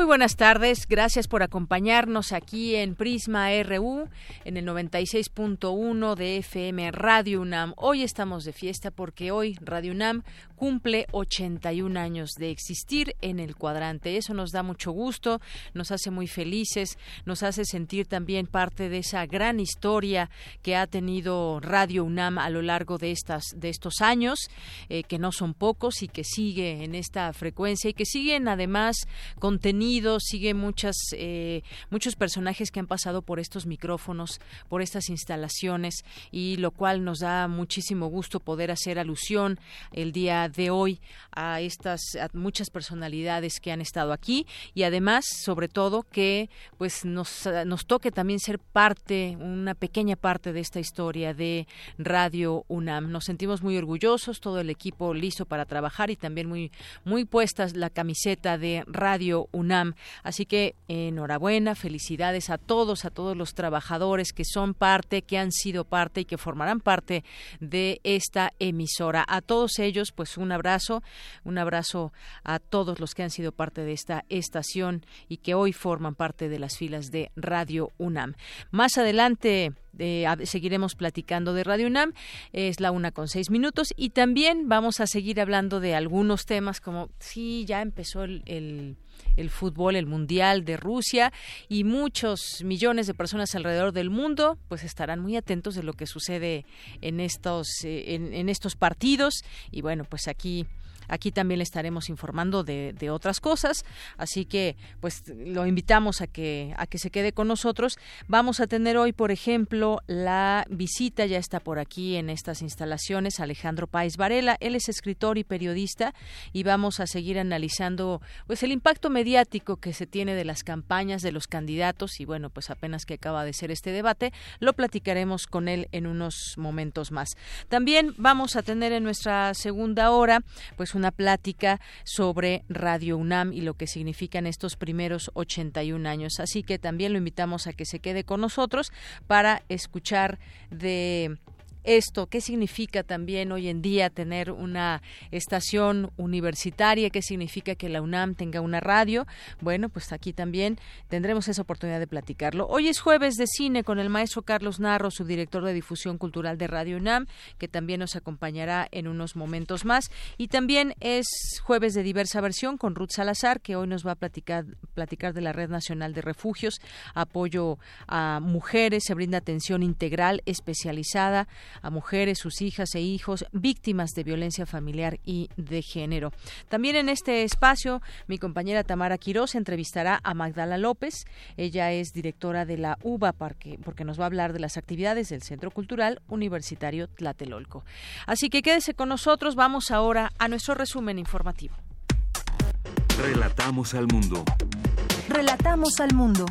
Muy buenas tardes, gracias por acompañarnos aquí en Prisma RU en el 96.1 de FM Radio UNAM. Hoy estamos de fiesta porque hoy Radio UNAM cumple 81 años de existir en el cuadrante. Eso nos da mucho gusto, nos hace muy felices, nos hace sentir también parte de esa gran historia que ha tenido Radio UNAM a lo largo de estas de estos años, eh, que no son pocos y que sigue en esta frecuencia y que siguen además contenidos, sigue muchas eh, muchos personajes que han pasado por estos micrófonos, por estas instalaciones y lo cual nos da muchísimo gusto poder hacer alusión el día de hoy a estas muchas personalidades que han estado aquí y además sobre todo que pues nos, nos toque también ser parte una pequeña parte de esta historia de Radio UNAM. Nos sentimos muy orgullosos todo el equipo listo para trabajar y también muy muy puestas la camiseta de Radio UNAM así que enhorabuena felicidades a todos a todos los trabajadores que son parte que han sido parte y que formarán parte de esta emisora. A todos ellos pues un abrazo, un abrazo a todos los que han sido parte de esta estación y que hoy forman parte de las filas de Radio UNAM. Más adelante eh, seguiremos platicando de Radio UNAM, es la una con seis minutos y también vamos a seguir hablando de algunos temas como sí, ya empezó el fútbol, el mundial de Rusia y muchos millones de personas alrededor del mundo pues estarán muy atentos de lo que sucede en estos eh, en, estos partidos. Y bueno pues aquí Aquí también le estaremos informando de, otras cosas, así que pues lo invitamos a que a que se quede con nosotros. Vamos a tener hoy, por ejemplo, la visita ya está por aquí en estas instalaciones Alejandro Páez Varela. Él es escritor y periodista y vamos a seguir analizando pues el impacto mediático que se tiene de las campañas de los candidatos y bueno, pues apenas que acaba de ser este debate, lo platicaremos con él en unos momentos más. También vamos a tener en nuestra segunda hora pues una plática sobre Radio UNAM y lo que significan estos primeros 81 años. Así que también lo invitamos a que se quede con nosotros para escuchar de esto, qué significa también hoy en día tener una estación universitaria, qué significa que la UNAM tenga una radio. Bueno, pues aquí también tendremos esa oportunidad de platicarlo. Hoy es jueves de cine con el maestro Carlos Narro, subdirector de difusión cultural de Radio UNAM, que también nos acompañará en unos momentos más. Y también es jueves de diversa versión con Ruth Salazar, que hoy nos va a platicar, platicar de la Red Nacional de Refugios, apoyo a mujeres, se brinda atención integral especializada a mujeres, sus hijas e hijos víctimas de violencia familiar y de género. También en este espacio, mi compañera Tamara Quiroz entrevistará a Magdala López. Ella es directora de la UBA porque, porque nos va a hablar de las actividades del Centro Cultural Universitario Tlatelolco. Así que quédese con nosotros. Vamos ahora a nuestro resumen informativo. Relatamos al mundo. Relatamos al mundo.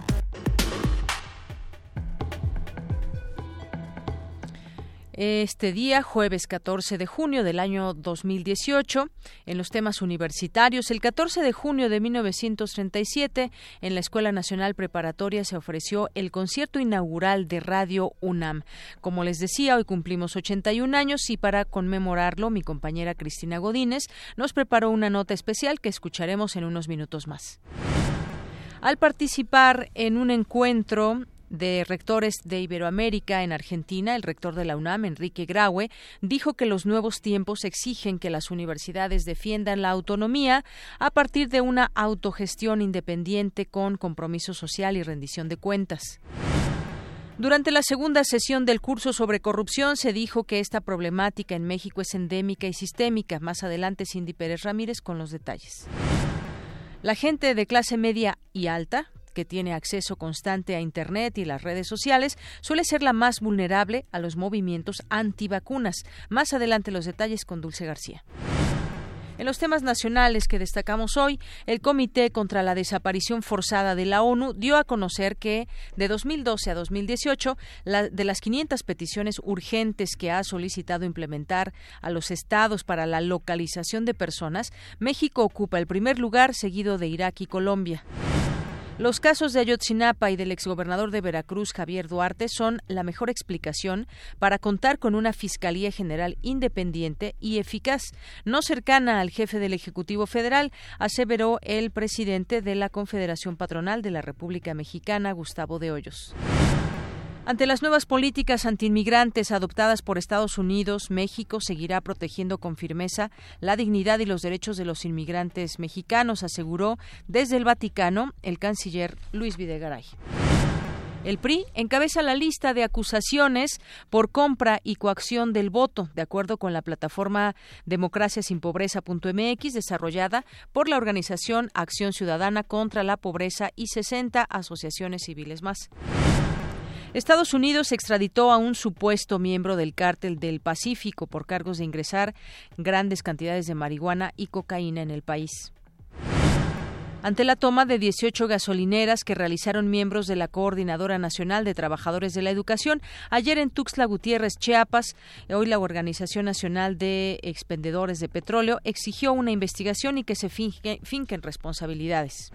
Este día, jueves 14 de junio del año 2018, en los temas universitarios. El 14 de junio de 1937, en la Escuela Nacional Preparatoria se ofreció el concierto inaugural de Radio UNAM. Como les decía, hoy cumplimos 81 años y para conmemorarlo, mi compañera Cristina Godínez nos preparó una nota especial que escucharemos en unos minutos más. Al participar en un encuentro de rectores de Iberoamérica en Argentina, el rector de la UNAM, Enrique Graue, dijo que los nuevos tiempos exigen que las universidades defiendan la autonomía a partir de una autogestión independiente con compromiso social y rendición de cuentas. Durante la segunda sesión del curso sobre corrupción se dijo que esta problemática en México es endémica y sistémica. Más adelante, Cindy Pérez Ramírez con los detalles. La gente de clase media y alta que tiene acceso constante a Internet y las redes sociales, suele ser la más vulnerable a los movimientos antivacunas. Más adelante los detalles con Dulce García. En los temas nacionales que destacamos hoy, el Comité contra la Desaparición Forzada de la ONU dio a conocer que de 2012 a 2018, de las 500 peticiones urgentes que ha solicitado implementar a los estados para la localización de personas, México ocupa el primer lugar seguido de Irak y Colombia. Los casos de Ayotzinapa y del exgobernador de Veracruz, Javier Duarte, son la mejor explicación para contar con una Fiscalía General independiente y eficaz, no cercana al jefe del Ejecutivo Federal, aseveró el presidente de la Confederación Patronal de la República Mexicana, Gustavo de Hoyos. Ante las nuevas políticas antiinmigrantes adoptadas por Estados Unidos, México seguirá protegiendo con firmeza la dignidad y los derechos de los inmigrantes mexicanos, aseguró desde el Vaticano el canciller Luis Videgaray. El PRI encabeza la lista de acusaciones por compra y coacción del voto, de acuerdo con la plataforma democraciasinpobreza.mx desarrollada por la organización Acción Ciudadana contra la Pobreza y 60 asociaciones civiles más. Estados Unidos extraditó a un supuesto miembro del cártel del Pacífico por cargos de ingresar grandes cantidades de marihuana y cocaína en el país. Ante la toma de 18 gasolineras que realizaron miembros de la Coordinadora Nacional de Trabajadores de la Educación, ayer en Tuxtla Gutiérrez, Chiapas, hoy la Organización Nacional de Expendedores de Petróleo exigió una investigación y que se finquen responsabilidades.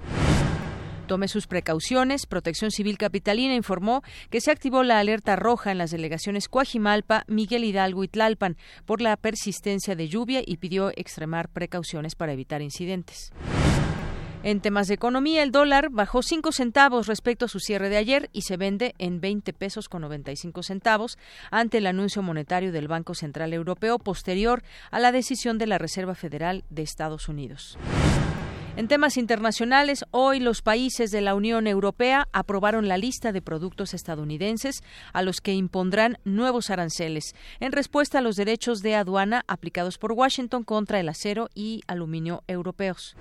Tome sus precauciones. Protección Civil Capitalina informó que se activó la alerta roja en las delegaciones Coajimalpa, Miguel Hidalgo y Tlalpan por la persistencia de lluvia y pidió extremar precauciones para evitar incidentes. En temas de economía, el dólar bajó 5 centavos respecto a su cierre de ayer y se vende en 20 pesos con 95 centavos ante el anuncio monetario del Banco Central Europeo posterior a la decisión de la Reserva Federal de Estados Unidos. En temas internacionales, hoy los países de la Unión Europea aprobaron la lista de productos estadounidenses a los que impondrán nuevos aranceles en respuesta a los derechos de aduana aplicados por Washington contra el acero y aluminio europeos.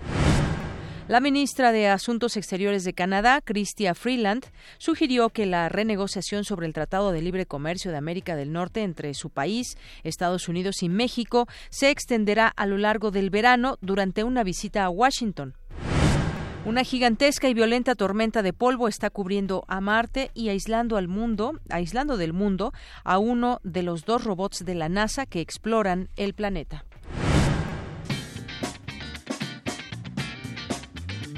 La ministra de Asuntos Exteriores de Canadá, Chrystia Freeland, sugirió que la renegociación sobre el Tratado de Libre Comercio de América del Norte entre su país, Estados Unidos y México se extenderá a lo largo del verano durante una visita a Washington. Una gigantesca y violenta tormenta de polvo está cubriendo a Marte y aislando al mundo, aislando del mundo a uno de los dos robots de la NASA que exploran el planeta.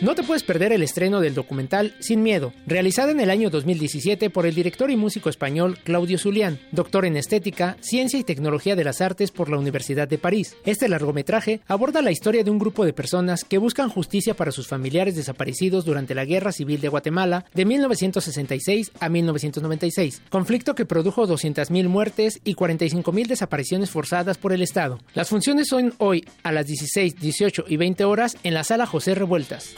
No te puedes perder el estreno del documental Sin Miedo, realizado en el año 2017 por el director y músico español Claudio Zulián, doctor en Estética, Ciencia y Tecnología de las Artes por la Universidad de París. Este largometraje aborda la historia de un grupo de personas que buscan justicia para sus familiares desaparecidos durante la Guerra Civil de Guatemala de 1966 a 1996, conflicto que produjo 200.000 muertes y 45.000 desapariciones forzadas por el Estado. Las funciones son hoy a las 16, 18 y 20 horas en la sala José Revueltas.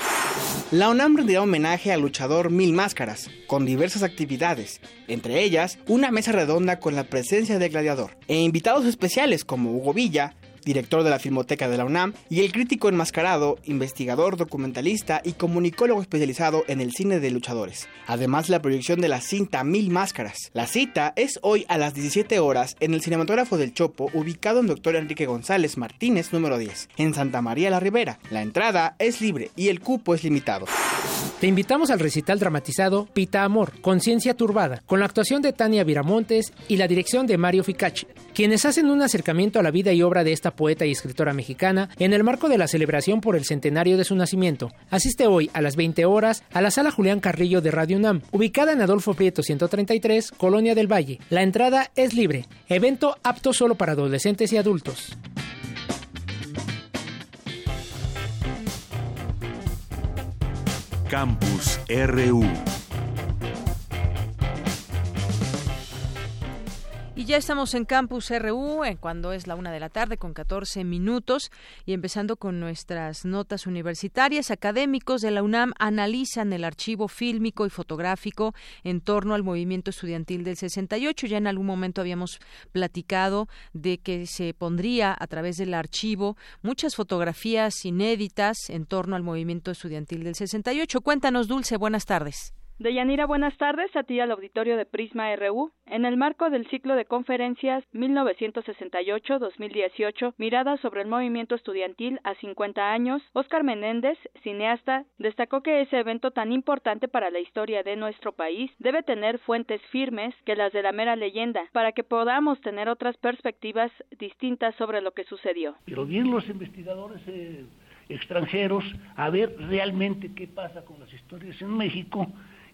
La UNAM rendirá homenaje al luchador Mil Máscaras, con diversas actividades, entre ellas una mesa redonda con la presencia de Gladiador, e invitados especiales como Hugo Villa, director de la Filmoteca de la UNAM, y el crítico enmascarado, investigador, documentalista y comunicólogo especializado en el cine de luchadores. Además, la proyección de la cinta Mil Máscaras. La cita es hoy a las 17 horas en el Cinematógrafo del Chopo, ubicado en Dr. Enrique González Martínez, número 10, en Santa María la Ribera. La entrada es libre y el cupo es limitado. Te invitamos al recital dramatizado Pita Amor, Conciencia Turbada, con la actuación de Tania Viramontes y la dirección de Mario Ficacci, quienes hacen un acercamiento a la vida y obra de esta poeta y escritora mexicana en el marco de la celebración por el centenario de su nacimiento. Asiste hoy a las 20 horas a la sala Julián Carrillo de Radio UNAM, ubicada en Adolfo Prieto 133, Colonia del Valle. La entrada es libre. Evento apto solo para adolescentes y adultos. Campus RU ya estamos en Campus RU, en cuando es la una de la tarde con 14 minutos y empezando con nuestras notas universitarias. Académicos de la UNAM analizan el archivo fílmico y fotográfico en torno al movimiento estudiantil del 68. Ya en algún momento habíamos platicado de que se pondría a través del archivo muchas fotografías inéditas en torno al movimiento estudiantil del 68. Cuéntanos, Dulce, buenas tardes. Deyanira, buenas tardes a ti al auditorio de Prisma RU. En el marco del ciclo de conferencias 1968-2018, Miradas sobre el movimiento estudiantil a 50 años, Óscar Menéndez, cineasta, destacó que ese evento tan importante para la historia de nuestro país debe tener fuentes firmes que las de la mera leyenda, para que podamos tener otras perspectivas distintas sobre lo que sucedió. Pero bien los investigadores eh, extranjeros a ver realmente qué pasa con las historias en México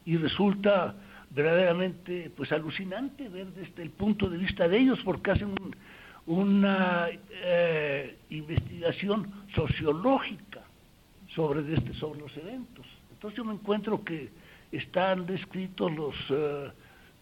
y resulta verdaderamente pues alucinante ver desde el punto de vista de ellos porque hacen una eh, investigación sociológica sobre este sobre los eventos. Entonces yo me encuentro que están descritos los eh,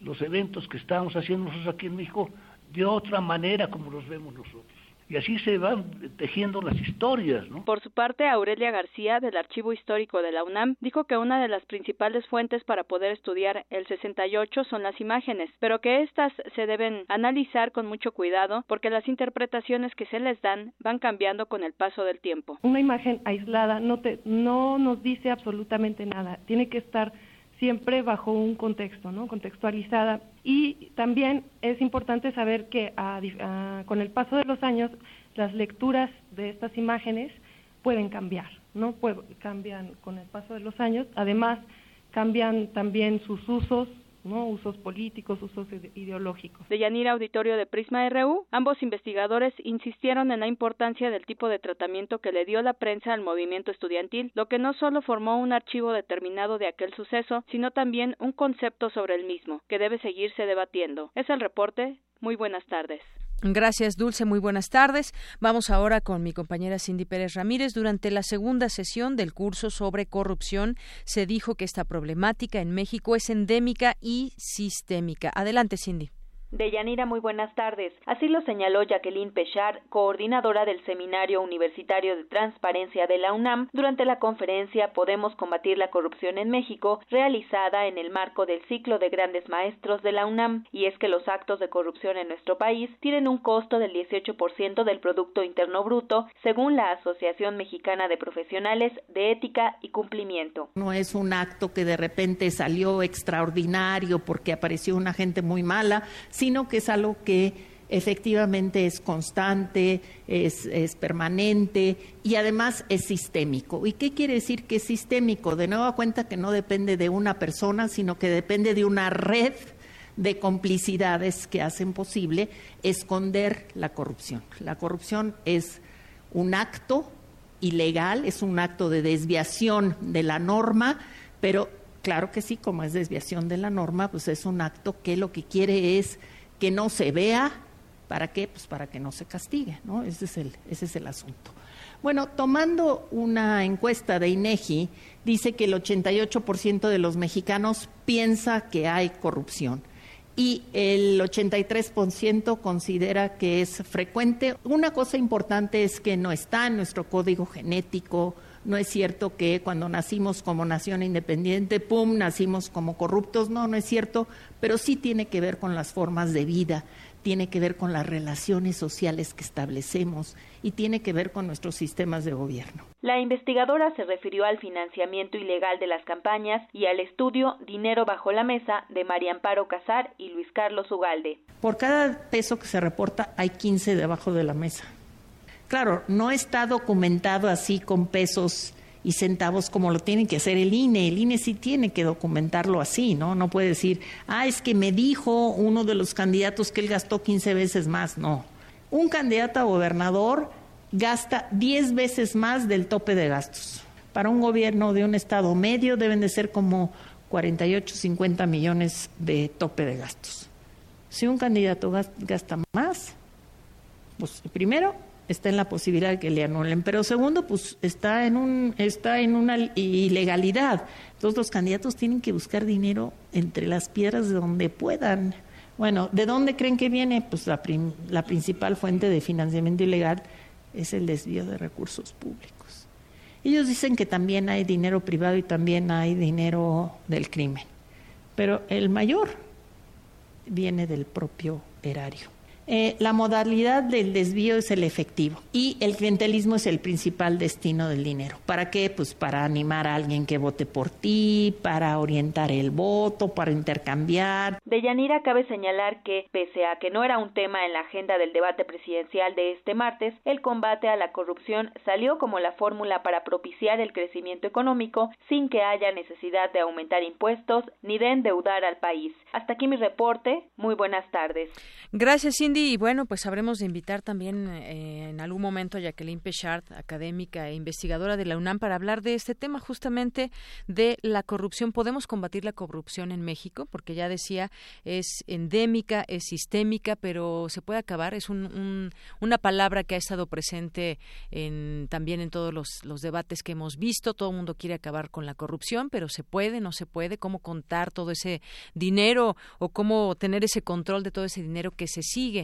los eventos que estamos haciendo nosotros aquí en México de otra manera como los vemos nosotros y así se van tejiendo las historias. ¿no? Por su parte, Aurelia García, del Archivo Histórico de la UNAM, dijo que una de las principales fuentes para poder estudiar el 68 son las imágenes, pero que éstas se deben analizar con mucho cuidado porque las interpretaciones que se les dan van cambiando con el paso del tiempo. Una imagen aislada no, te, no nos dice absolutamente nada, tiene que estar siempre bajo un contexto, ¿no? Contextualizada. Y también es importante saber que con el paso de los años las lecturas de estas imágenes pueden cambiar, ¿no? cambian con el paso de los años. Además, cambian también sus usos, ¿no? usos políticos, usos ideológicos. De Yanira Auditorio de Prisma RU, ambos investigadores insistieron en la importancia del tipo de tratamiento que le dio la prensa al movimiento estudiantil, lo que no solo formó un archivo determinado de aquel suceso, sino también un concepto sobre el mismo, que debe seguirse debatiendo. Es el reporte. Muy buenas tardes. Gracias, Dulce. Muy buenas tardes. Vamos ahora con mi compañera Cindy Pérez Ramírez. Durante la segunda sesión del curso sobre corrupción se dijo que esta problemática en México es endémica y sistémica. Adelante, Cindy. Deyanira, muy buenas tardes. Así lo señaló Jacqueline Pechar, coordinadora del Seminario Universitario de Transparencia de la UNAM, durante la conferencia Podemos combatir la corrupción en México, realizada en el marco del ciclo de grandes maestros de la UNAM. Y es que los actos de corrupción en nuestro país tienen un costo del 18% del Producto Interno Bruto, según la Asociación Mexicana de Profesionales de Ética y Cumplimiento. No es un acto que de repente salió extraordinario porque apareció una gente muy mala, sino que es algo que efectivamente es constante, es, permanente y además es sistémico. ¿Y qué quiere decir que es sistémico? De nuevo cuenta que no depende de una persona, sino que depende de una red de complicidades que hacen posible esconder la corrupción. La corrupción es un acto ilegal, es un acto de desviación de la norma, pero claro que sí, como es desviación de la norma, pues es un acto que lo que quiere es que no se vea, ¿para qué? Pues para que no se castigue, ¿no? Ese es el, ese es el asunto. Bueno, tomando una encuesta de INEGI, dice que el 88% de los mexicanos piensa que hay corrupción y el 83% considera que es frecuente. Una cosa importante es que no está en nuestro código genético, no es cierto que cuando nacimos como nación independiente, pum, nacimos como corruptos, no, no es cierto, pero sí tiene que ver con las formas de vida, tiene que ver con las relaciones sociales que establecemos y tiene que ver con nuestros sistemas de gobierno. La investigadora se refirió al financiamiento ilegal de las campañas y al estudio Dinero bajo la mesa de María Amparo Casar y Luis Carlos Ugalde. Por cada peso que se reporta hay 15 debajo de la mesa. Claro, no está documentado así con pesos y centavos como lo tiene que hacer el INE. El INE sí tiene que documentarlo así, ¿no? No puede decir, ah, es que me dijo uno de los candidatos que él gastó 15 veces más. No. Un candidato a gobernador gasta 10 veces más del tope de gastos. Para un gobierno de un estado medio deben de ser como 48, 50 millones de tope de gastos. Si un candidato gasta más, pues primero está en la posibilidad de que le anulen. Pero segundo, pues está en, un, está en una ilegalidad. Entonces los candidatos tienen que buscar dinero entre las piedras de donde puedan. Bueno, ¿de dónde creen que viene? Pues la, la principal fuente de financiamiento ilegal es el desvío de recursos públicos. Ellos dicen que también hay dinero privado y también hay dinero del crimen, pero el mayor viene del propio erario. Eh, la modalidad del desvío es el efectivo y el clientelismo es el principal destino del dinero. ¿Para qué? Pues para animar a alguien que vote por ti, para orientar el voto, para intercambiar. De Yanira cabe señalar que, pese a que no era un tema en la agenda del debate presidencial de este martes, el combate a la corrupción salió como la fórmula para propiciar el crecimiento económico sin que haya necesidad de aumentar impuestos ni de endeudar al país. Hasta aquí mi reporte. Muy buenas tardes. Gracias, Cindy. Y bueno, pues habremos de invitar también eh, en algún momento a Jacqueline Pechard, académica e investigadora de la UNAM, para hablar de este tema justamente de la corrupción. ¿Podemos combatir la corrupción en México? Porque ya decía, es endémica, es sistémica, pero se puede acabar. Es una palabra que ha estado presente en, también en todos los, los debates que hemos visto. Todo el mundo quiere acabar con la corrupción, pero se puede, no se puede. ¿Cómo contar todo ese dinero o cómo tener ese control de todo ese dinero que se sigue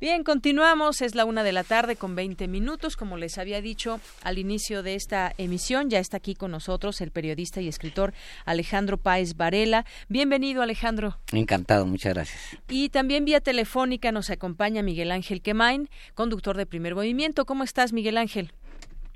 Bien, continuamos. Es la una de la tarde con 20 minutos. Como les había dicho al inicio de esta emisión, ya está aquí con nosotros el periodista y escritor Alejandro Páez Varela. Bienvenido, Alejandro. Encantado, muchas gracias. Y también vía telefónica nos acompaña Miguel Ángel Quemain, conductor de Primer Movimiento. ¿Cómo estás, Miguel Ángel?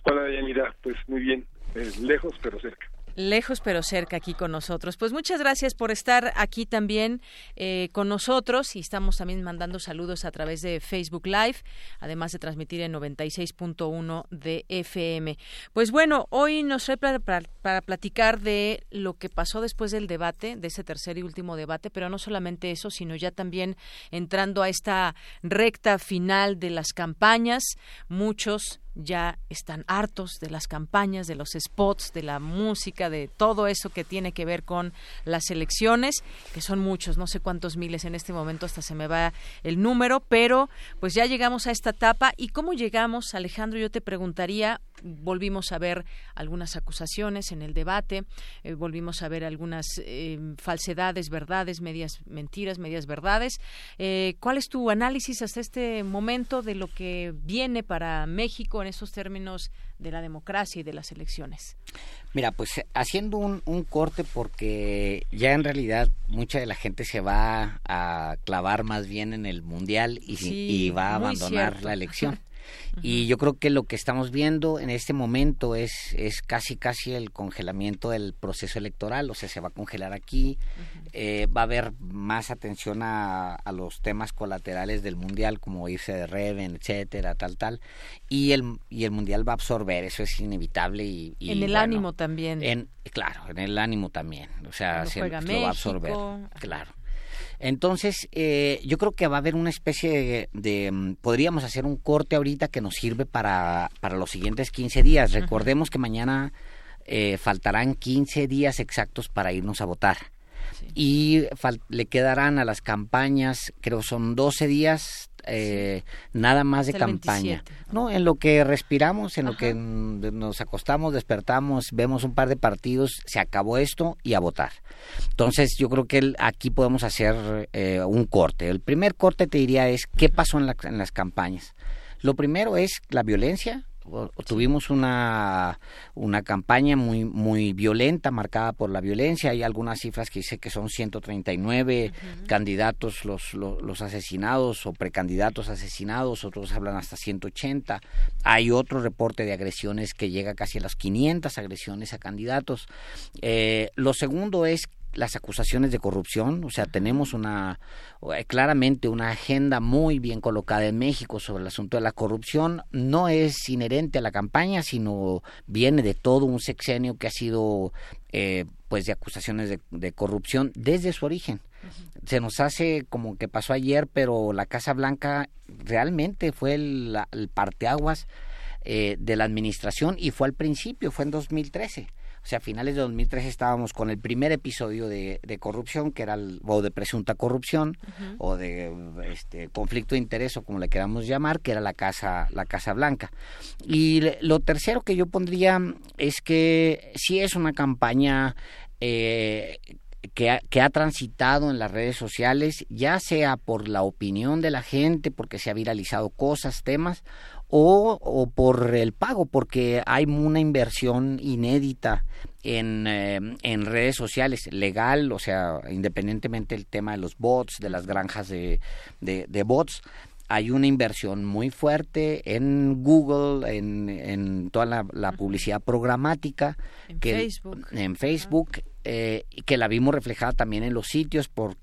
Hola, Yanira. Pues muy bien. Eh, lejos, pero cerca. Lejos pero cerca aquí con nosotros. Pues muchas gracias por estar aquí también eh, con nosotros y estamos también mandando saludos a través de Facebook Live, además de transmitir en 96.1 de FM. Pues bueno, hoy nos trae para, para, platicar de lo que pasó después del debate, de ese tercer y último debate, pero no solamente eso, sino ya también entrando a esta recta final de las campañas, muchos ya están hartos de las campañas, de los spots, de la música, de todo eso que tiene que ver con las elecciones, que son muchos, no sé cuántos miles en este momento, hasta se me va el número, pero pues ya llegamos a esta etapa. ¿Y cómo llegamos, Alejandro? Yo te preguntaría, volvimos a ver algunas acusaciones en el debate, eh, volvimos a ver algunas eh, falsedades, verdades, medias mentiras, medias verdades. Eh, ¿Cuál es tu análisis hasta este momento de lo que viene para México en esos términos de la democracia y de las elecciones? Mira, pues haciendo un, corte porque ya en realidad mucha de la gente se va a clavar más bien en el mundial y, va a abandonar la elección. Y yo creo que lo que estamos viendo en este momento es, es casi casi el congelamiento del proceso electoral, o sea, se va a congelar aquí, eh, va a haber más atención a, a, los temas colaterales del mundial, como irse de Reven, etcétera, tal, tal, y el, y el mundial va a absorber, eso es inevitable. Y, en el ánimo también. En, claro, en el ánimo también, o sea, se, lo va a absorber, claro. Entonces, eh, yo creo que va a haber una especie de, mm, podríamos hacer un corte ahorita que nos sirve para, para los siguientes 15 días. Recordemos que mañana eh, faltarán 15 días exactos para irnos a votar. Y le quedarán a las campañas, creo son 12 días, eh, nada más de campaña. No, en lo que respiramos, en lo que nos acostamos, despertamos, vemos un par de partidos, se acabó esto y a votar. Entonces yo creo que aquí podemos hacer eh, un corte. El primer corte te diría es qué pasó en, en las campañas. Lo primero es la violencia, tuvimos una, una campaña muy muy violenta, marcada por la violencia. Hay algunas cifras que dice que son 139 candidatos los, los, asesinados o precandidatos asesinados, otros hablan hasta 180. Hay otro reporte de agresiones que llega casi a las 500 agresiones a candidatos. Eh, lo segundo es las acusaciones de corrupción, o sea, tenemos una eh, claramente una agenda muy bien colocada en México sobre el asunto de la corrupción, no es inherente a la campaña, sino viene de todo un sexenio que ha sido eh, pues de acusaciones de, corrupción desde su origen. Se nos hace como que pasó ayer, pero la Casa Blanca realmente fue el, el parteaguas eh, de la administración y fue al principio, fue en 2013. O sea, a finales de 2013 estábamos con el primer episodio de, corrupción, que era el, o de presunta corrupción, o de este, conflicto de interés, o como le queramos llamar, que era la Casa, la casa Blanca. Y lo tercero que yo pondría es que sí es una campaña eh, que ha, que ha, transitado en las redes sociales, ya sea por la opinión de la gente, porque se ha viralizado cosas, temas, o, por el pago, porque hay una inversión inédita en, eh, en redes sociales, legal, o sea, independientemente del tema de los bots, de las granjas de, de, bots, hay una inversión muy fuerte en Google, en, en toda la, publicidad programática, en Facebook, en Facebook eh, que la vimos reflejada también en los sitios por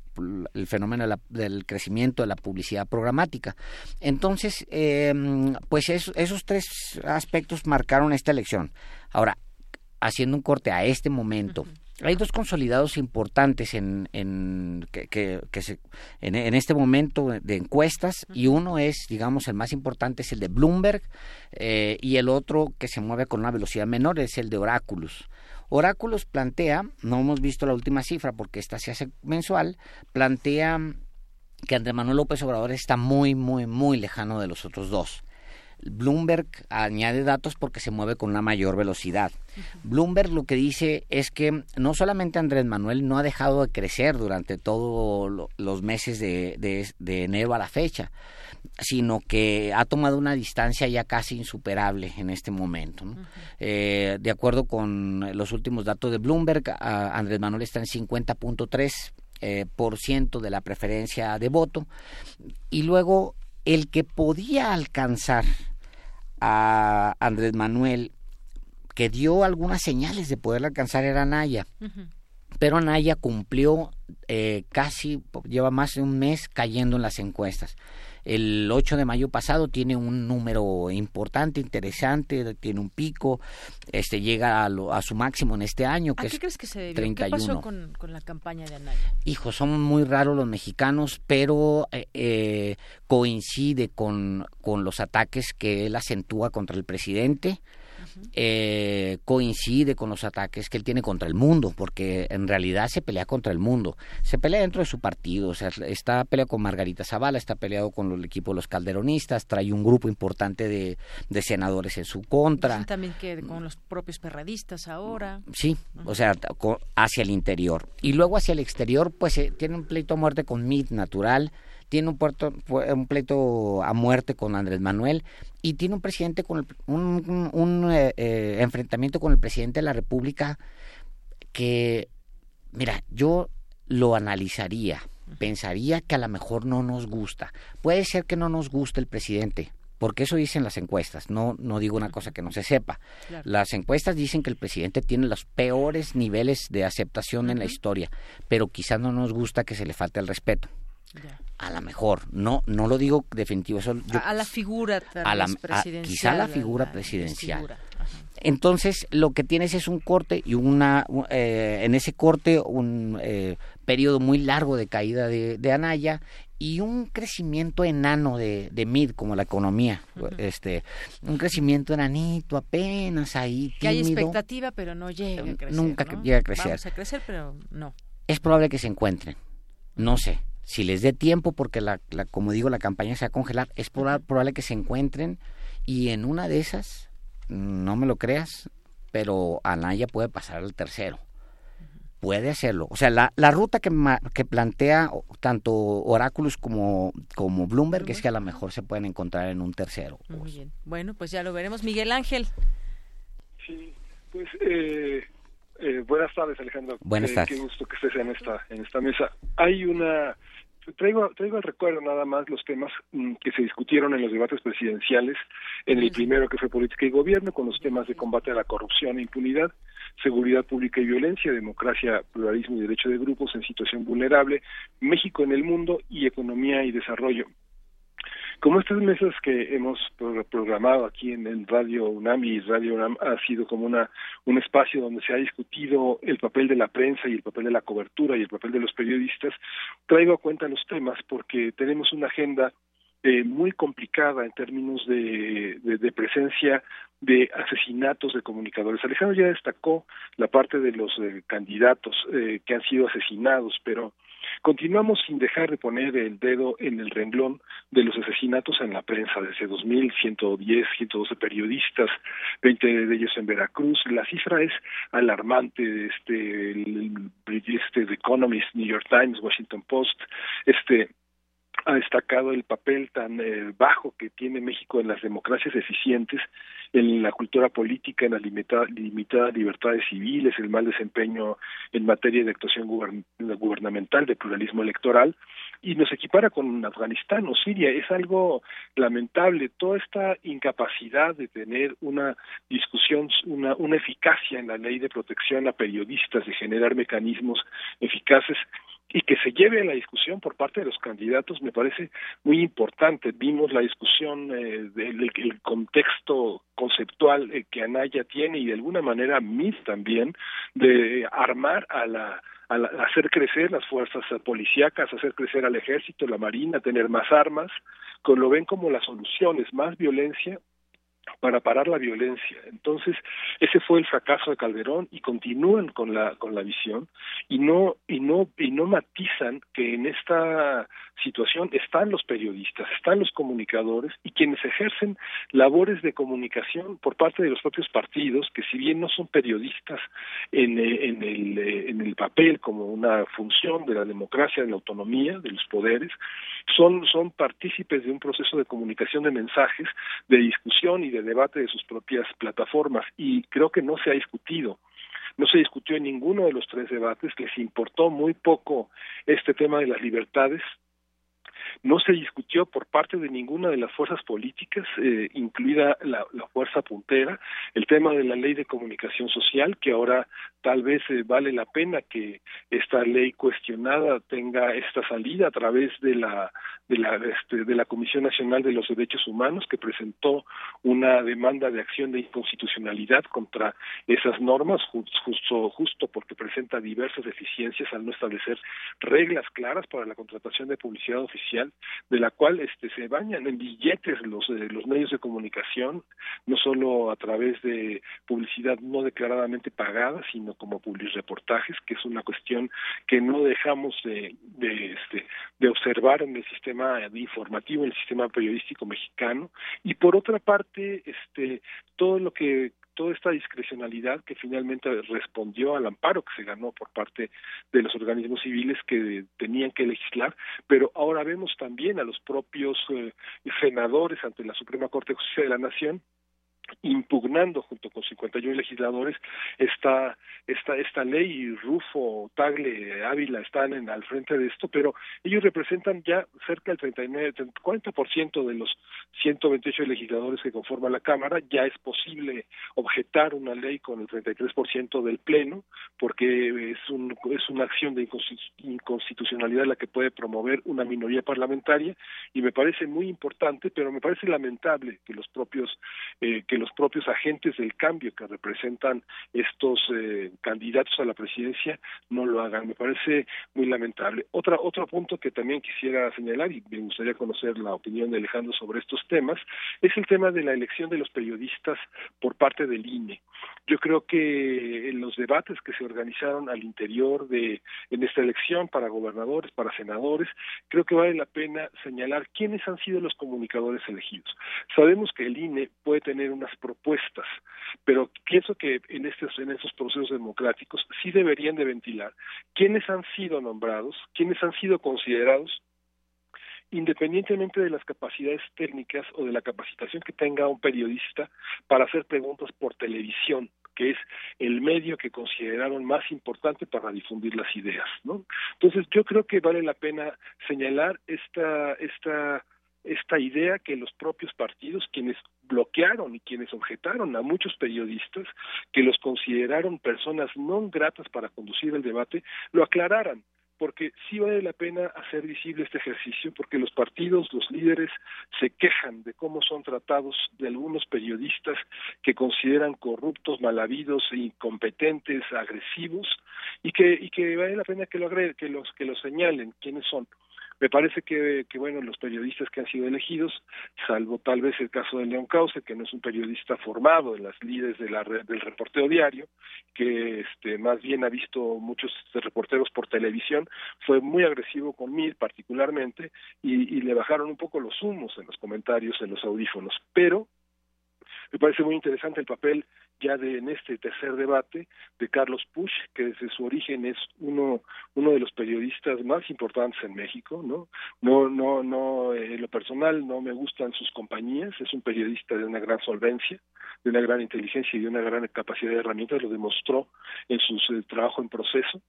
el fenómeno del crecimiento de la publicidad programática. Entonces, eh, pues esos tres aspectos marcaron esta elección. Ahora, haciendo un corte a este momento, hay dos consolidados importantes en, en, que, se, en, este momento de encuestas y uno es, digamos, el más importante es el de Bloomberg eh, y el otro que se mueve con una velocidad menor es el de Oráculos. Oráculos plantea, no hemos visto la última cifra porque esta se hace mensual, plantea que Andrés Manuel López Obrador está muy, muy, muy lejano de los otros dos. Bloomberg añade datos porque se mueve con una mayor velocidad. Bloomberg lo que dice es que no solamente Andrés Manuel no ha dejado de crecer durante todos los meses de, de enero a la fecha, sino que ha tomado una distancia ya casi insuperable en este momento. Eh, de acuerdo con los últimos datos de Bloomberg, Andrés Manuel está en 50.3 eh, por ciento de la preferencia de voto. Y luego el que podía alcanzar a Andrés Manuel que dio algunas señales de poder alcanzar era Naya pero Naya cumplió eh, casi lleva más de un mes cayendo en las encuestas el 8 de mayo pasado tiene un número importante, interesante, tiene un pico, este llega a, su máximo en este año, que ¿A qué es crees que se debió? ¿Qué pasó con, la campaña de Anaya? Hijo, son muy raros los mexicanos, pero eh, eh, coincide con, con los ataques que él acentúa contra el presidente eh, coincide con los ataques que él tiene contra el mundo, porque en realidad se pelea contra el mundo. Se pelea dentro de su partido, o sea, está peleado con Margarita Zavala, está peleado con el equipo de los calderonistas, trae un grupo importante de, senadores en su contra. También que con los propios perradistas ahora. Sí, o sea, hacia el interior. Y luego hacia el exterior, pues eh, tiene un pleito a muerte con MIT natural, tiene un, puerto, un pleito a muerte con Andrés Manuel y tiene un presidente con un, eh, eh, enfrentamiento con el presidente de la República que, mira, yo lo analizaría, pensaría que a lo mejor no nos gusta. Puede ser que no nos guste el presidente, porque eso dicen las encuestas, no, no digo una cosa que no se sepa. Las encuestas dicen que el presidente tiene los peores niveles de aceptación en la historia, pero quizás no nos gusta que se le falte el respeto. A lo mejor, no, no lo digo definitivo. Eso a, la figura a la, presidencial. quizá la figura presidencial. Entonces, lo que tienes es un corte y una, eh, en ese corte, un eh, periodo muy largo de caída de, Anaya y un crecimiento enano de, de MID, como la economía. este Un crecimiento enanito, apenas ahí. Que hay expectativa, pero no llega a eh, crecer. Nunca llega a crecer. Vamos a crecer, pero no. Es probable que se encuentren. No sé si les dé tiempo, porque la, como digo, la campaña se va a congelar, es probable que se encuentren y en una de esas, no me lo creas, pero Anaya puede pasar al tercero. Puede hacerlo. O sea, la, la ruta que, que plantea tanto Oráculos como, como Bloomberg es que a lo mejor se pueden encontrar en un tercero. Muy bien. Bueno, pues ya lo veremos. Miguel Ángel. Sí, pues eh, eh, buenas tardes, Alejandro. Buenas eh, tardes. qué gusto que estés en esta, en esta mesa. Hay una traigo, traigo al recuerdo nada más los temas mm, que se discutieron en los debates presidenciales, en el primero que fue política y gobierno, con los temas de combate a la corrupción e impunidad, seguridad pública y violencia, democracia, pluralismo y derecho de grupos en situación vulnerable, México en el mundo y economía y desarrollo. Como estas mesas que hemos programado aquí en, Radio UNAM y Radio UNAM ha sido como una un espacio donde se ha discutido el papel de la prensa y el papel de la cobertura y el papel de los periodistas, traigo a cuenta los temas porque tenemos una agenda eh, muy complicada en términos de, de, presencia de asesinatos de comunicadores. Alejandro ya destacó la parte de los eh, candidatos eh, que han sido asesinados, pero continuamos sin dejar de poner el dedo en el renglón de los asesinatos en la prensa desde 2000, 110, 112 periodistas, 20 de ellos en Veracruz. La cifra es alarmante. Este, este, The Economist, New York Times, Washington Post, este ha destacado el papel tan eh, bajo que tiene México en las democracias eficientes, en la cultura política, en las limitadas libertades civiles, el mal desempeño en materia de actuación gubernamental, de pluralismo electoral, y nos equipara con Afganistán o Siria. Es algo lamentable toda esta incapacidad de tener una discusión, una, una eficacia en la ley de protección a periodistas, de generar mecanismos eficaces y que se lleve la discusión por parte de los candidatos me parece muy importante. Vimos la discusión eh, del contexto conceptual eh, que Anaya tiene y de alguna manera MIS también de armar a la a hacer crecer las fuerzas policíacas, hacer crecer al ejército, la marina, tener más armas, lo ven como las soluciones, más violencia para parar la violencia. Entonces, ese fue el fracaso de Calderón y continúan con la con la visión y no y no y no matizan que en esta situación están los periodistas, están los comunicadores y quienes ejercen labores de comunicación por parte de los propios partidos que si bien no son periodistas en, eh, en el eh, en el papel como una función de la democracia, de la autonomía, de los poderes, son son partícipes de un proceso de comunicación de mensajes, de discusión y de debate de sus propias plataformas. Y creo que no se ha discutido no se discutió en ninguno de los tres debates, les importó muy poco este tema de las libertades, no se discutió por parte de ninguna de las fuerzas políticas, eh, incluida la, fuerza puntera, el tema de la ley de comunicación social, que ahora tal vez eh, vale la pena que esta ley cuestionada tenga esta salida a través de la de la este, de la Comisión Nacional de los Derechos Humanos que presentó una demanda de acción de inconstitucionalidad contra esas normas justo justo porque presenta diversas deficiencias al no establecer reglas claras para la contratación de publicidad oficial de la cual este se bañan en billetes los eh, los medios de comunicación no solo a través de publicidad no declaradamente pagada sino como reportajes que es una cuestión que no dejamos de, de este de observar en el sistema informativo en el sistema periodístico mexicano. Y por otra parte este todo lo que toda esta discrecionalidad que finalmente respondió al amparo que se ganó por parte de los organismos civiles que tenían que legislar, pero ahora vemos también a los propios eh, senadores ante la Suprema Corte de Justicia de la Nación impugnando junto con 51 legisladores esta esta esta ley. Y Rufo Tagle Ávila están en, al frente de esto pero ellos representan ya cerca del 39 40% de los 128 legisladores que conforman la cámara. Ya es posible objetar una ley con el 33% del pleno porque es un es una acción de inconstitucionalidad la que puede promover una minoría parlamentaria. Y me parece muy importante pero me parece lamentable que los propios eh, que los propios agentes del cambio que representan estos eh, candidatos a la presidencia no lo hagan. Me parece muy lamentable. Otra, otro punto que también quisiera señalar, y me gustaría conocer la opinión de Alejandro sobre estos temas, es el tema de la elección de los periodistas por parte del INE. Yo creo que en los debates que se organizaron al interior de en esta elección para gobernadores, para senadores, creo que vale la pena señalar quiénes han sido los comunicadores elegidos. Sabemos que el INE puede tener una propuestas, pero pienso que en estos en estos procesos democráticos sí deberían de ventilar quiénes han sido nombrados, quiénes han sido considerados independientemente de las capacidades técnicas o de la capacitación que tenga un periodista para hacer preguntas por televisión, que es el medio que consideraron más importante para difundir las ideas, ¿no? Entonces, yo creo que vale la pena señalar esta esta esta idea que los propios partidos, quienes bloquearon y quienes objetaron a muchos periodistas, que los consideraron personas no gratas para conducir el debate, lo aclararan porque sí vale la pena hacer visible este ejercicio, porque los partidos, los líderes, se quejan de cómo son tratados de algunos periodistas que consideran corruptos, malavidos, incompetentes, agresivos, y que, y que vale la pena que lo agreguen, que los, que lo señalen quiénes son Me parece que, que, bueno, los periodistas que han sido elegidos, salvo tal vez el caso de León Cauce, que no es un periodista formado en las líderes de la, del reporteo diario, que este, más bien ha visto muchos reporteros por televisión, fue muy agresivo con mí particularmente y, y le bajaron un poco los humos en los comentarios, en los audífonos. Pero me parece muy interesante el papel ya de en este tercer debate de Carlos Push, que desde su origen es uno uno de los periodistas más importantes en México, ¿no? No no no en lo personal no me gustan sus compañías, es un periodista de una gran solvencia, de una gran inteligencia y de una gran capacidad de herramientas, lo demostró en su eh, trabajo en proceso,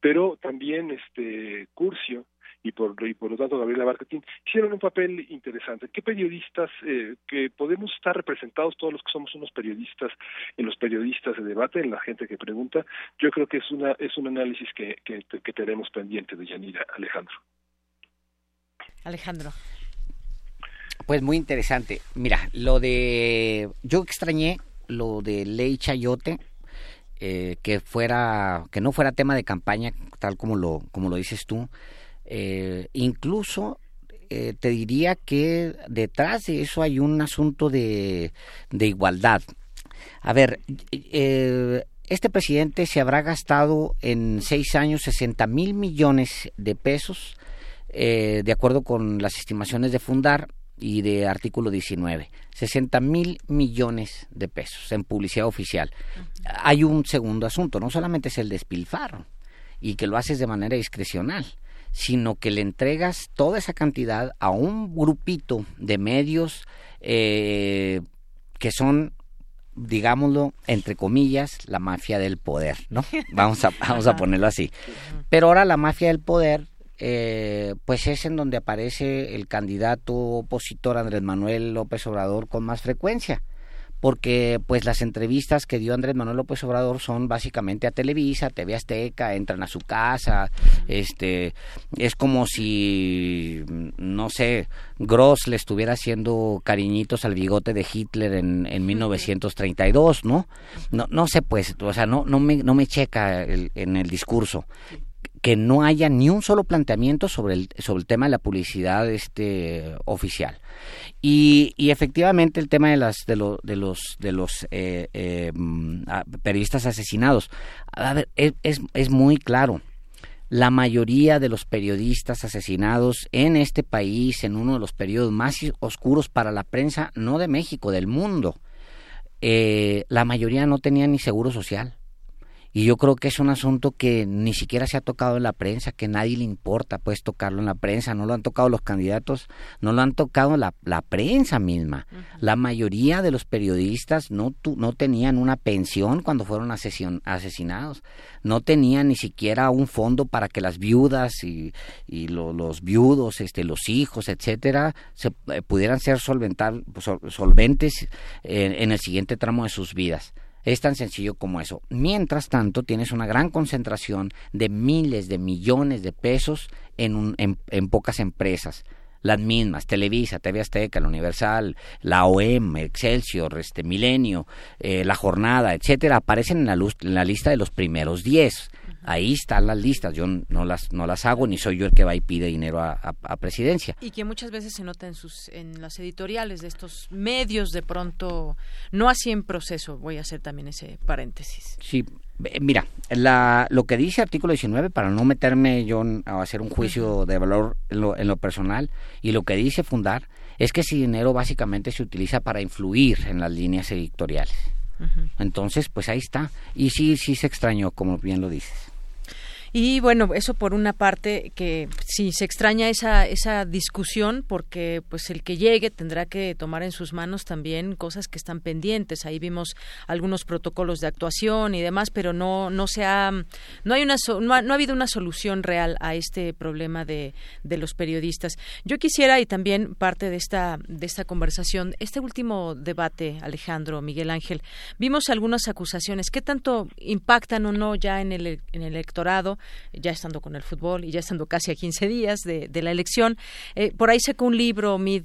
pero también este Curcio y por, y por lo tanto Gabriela Barquetín, hicieron un papel interesante. ¿Qué periodistas, eh, que podemos estar representados todos los que somos unos periodistas, en los periodistas de debate, en la gente que pregunta? Yo creo que es, una, es un análisis que, que, que tenemos pendiente de Yanira Alejandro. Alejandro. Pues muy interesante. Mira, lo de. Yo extrañé lo de Ley Chayote, eh, que fuera. que no fuera tema de campaña, tal como lo, como lo dices tú. Eh, incluso eh, te diría que detrás de eso hay un asunto de, de igualdad. A ver, eh, este presidente se habrá gastado en seis años 60 mil millones de pesos, de acuerdo con las estimaciones de Fundar y de artículo 19. 60 mil millones de pesos en publicidad oficial. Hay un segundo asunto, no solamente es el despilfarro y que lo haces de manera discrecional sino que le entregas toda esa cantidad a un grupito de medios eh, que son digámoslo, entre comillas, la mafia del poder, ¿no? Vamos a, vamos a ponerlo así. Pero ahora la mafia del poder, eh, pues es en donde aparece el candidato opositor Andrés Manuel López Obrador con más frecuencia porque pues las entrevistas que dio Andrés Manuel López Obrador son básicamente a Televisa, TV Azteca, entran a su casa, este es como si no sé, Gross le estuviera haciendo cariñitos al bigote de Hitler en, en 1932, ¿no? No no sé pues, o sea, no no me no me checa en el discurso que no haya ni un solo planteamiento sobre el, sobre el tema de la publicidad este oficial. Y, efectivamente el tema de las de, de los de los eh, eh, mm, periodistas asesinados, a ver, es, es, es muy claro. La mayoría de los periodistas asesinados en este país, en uno de los periodos más oscuros para la prensa, no de México, del mundo, eh, la mayoría no tenían ni seguro social y yo creo que es un asunto que ni siquiera se ha tocado en la prensa, que nadie le importa pues tocarlo en la prensa, no lo han tocado los candidatos, no lo han tocado la, la prensa misma. La mayoría de los periodistas no, no tenían una pensión cuando fueron asesinados, no tenían ni siquiera un fondo para que las viudas y, y los viudos, este, los hijos, etcétera, se, eh, pudieran ser solventar, solventes en el siguiente tramo de sus vidas. Es tan sencillo como eso. Mientras tanto, tienes una gran concentración de miles de millones de pesos en, un, en, pocas empresas las mismas, Televisa, TV Azteca, la Universal, la OEM, Excelsior, este Milenio, eh, La Jornada, etcétera, aparecen en la, en la lista de los primeros 10. Ahí están las listas, yo no las, no las hago, ni soy yo el que va y pide dinero a, presidencia. Y que muchas veces se nota en, sus, en las editoriales de estos medios, de pronto, no así en proceso, voy a hacer también ese paréntesis. Sí, mira, la, lo que dice artículo 19, para no meterme yo a hacer un juicio de valor en lo, en lo personal, y lo que dice Fundar, es que ese dinero básicamente se utiliza para influir en las líneas editoriales. Entonces, pues ahí está. Y sí, sí se extrañó, como bien lo dices. Y bueno, eso por una parte que sí se extraña esa esa discusión porque pues el que llegue tendrá que tomar en sus manos también cosas que están pendientes. Ahí vimos algunos protocolos de actuación y demás, pero no no se ha no hay una no, ha, habido una solución real a este problema de, de los periodistas. Yo quisiera y también parte de esta de esta conversación, este último debate, Alejandro Miguel Ángel, vimos algunas acusaciones. ¿Qué tanto impactan o no ya en el en el electorado? Ya estando con el fútbol y ya estando casi a 15 días de, la elección. Eh, por ahí sacó un libro, Mid,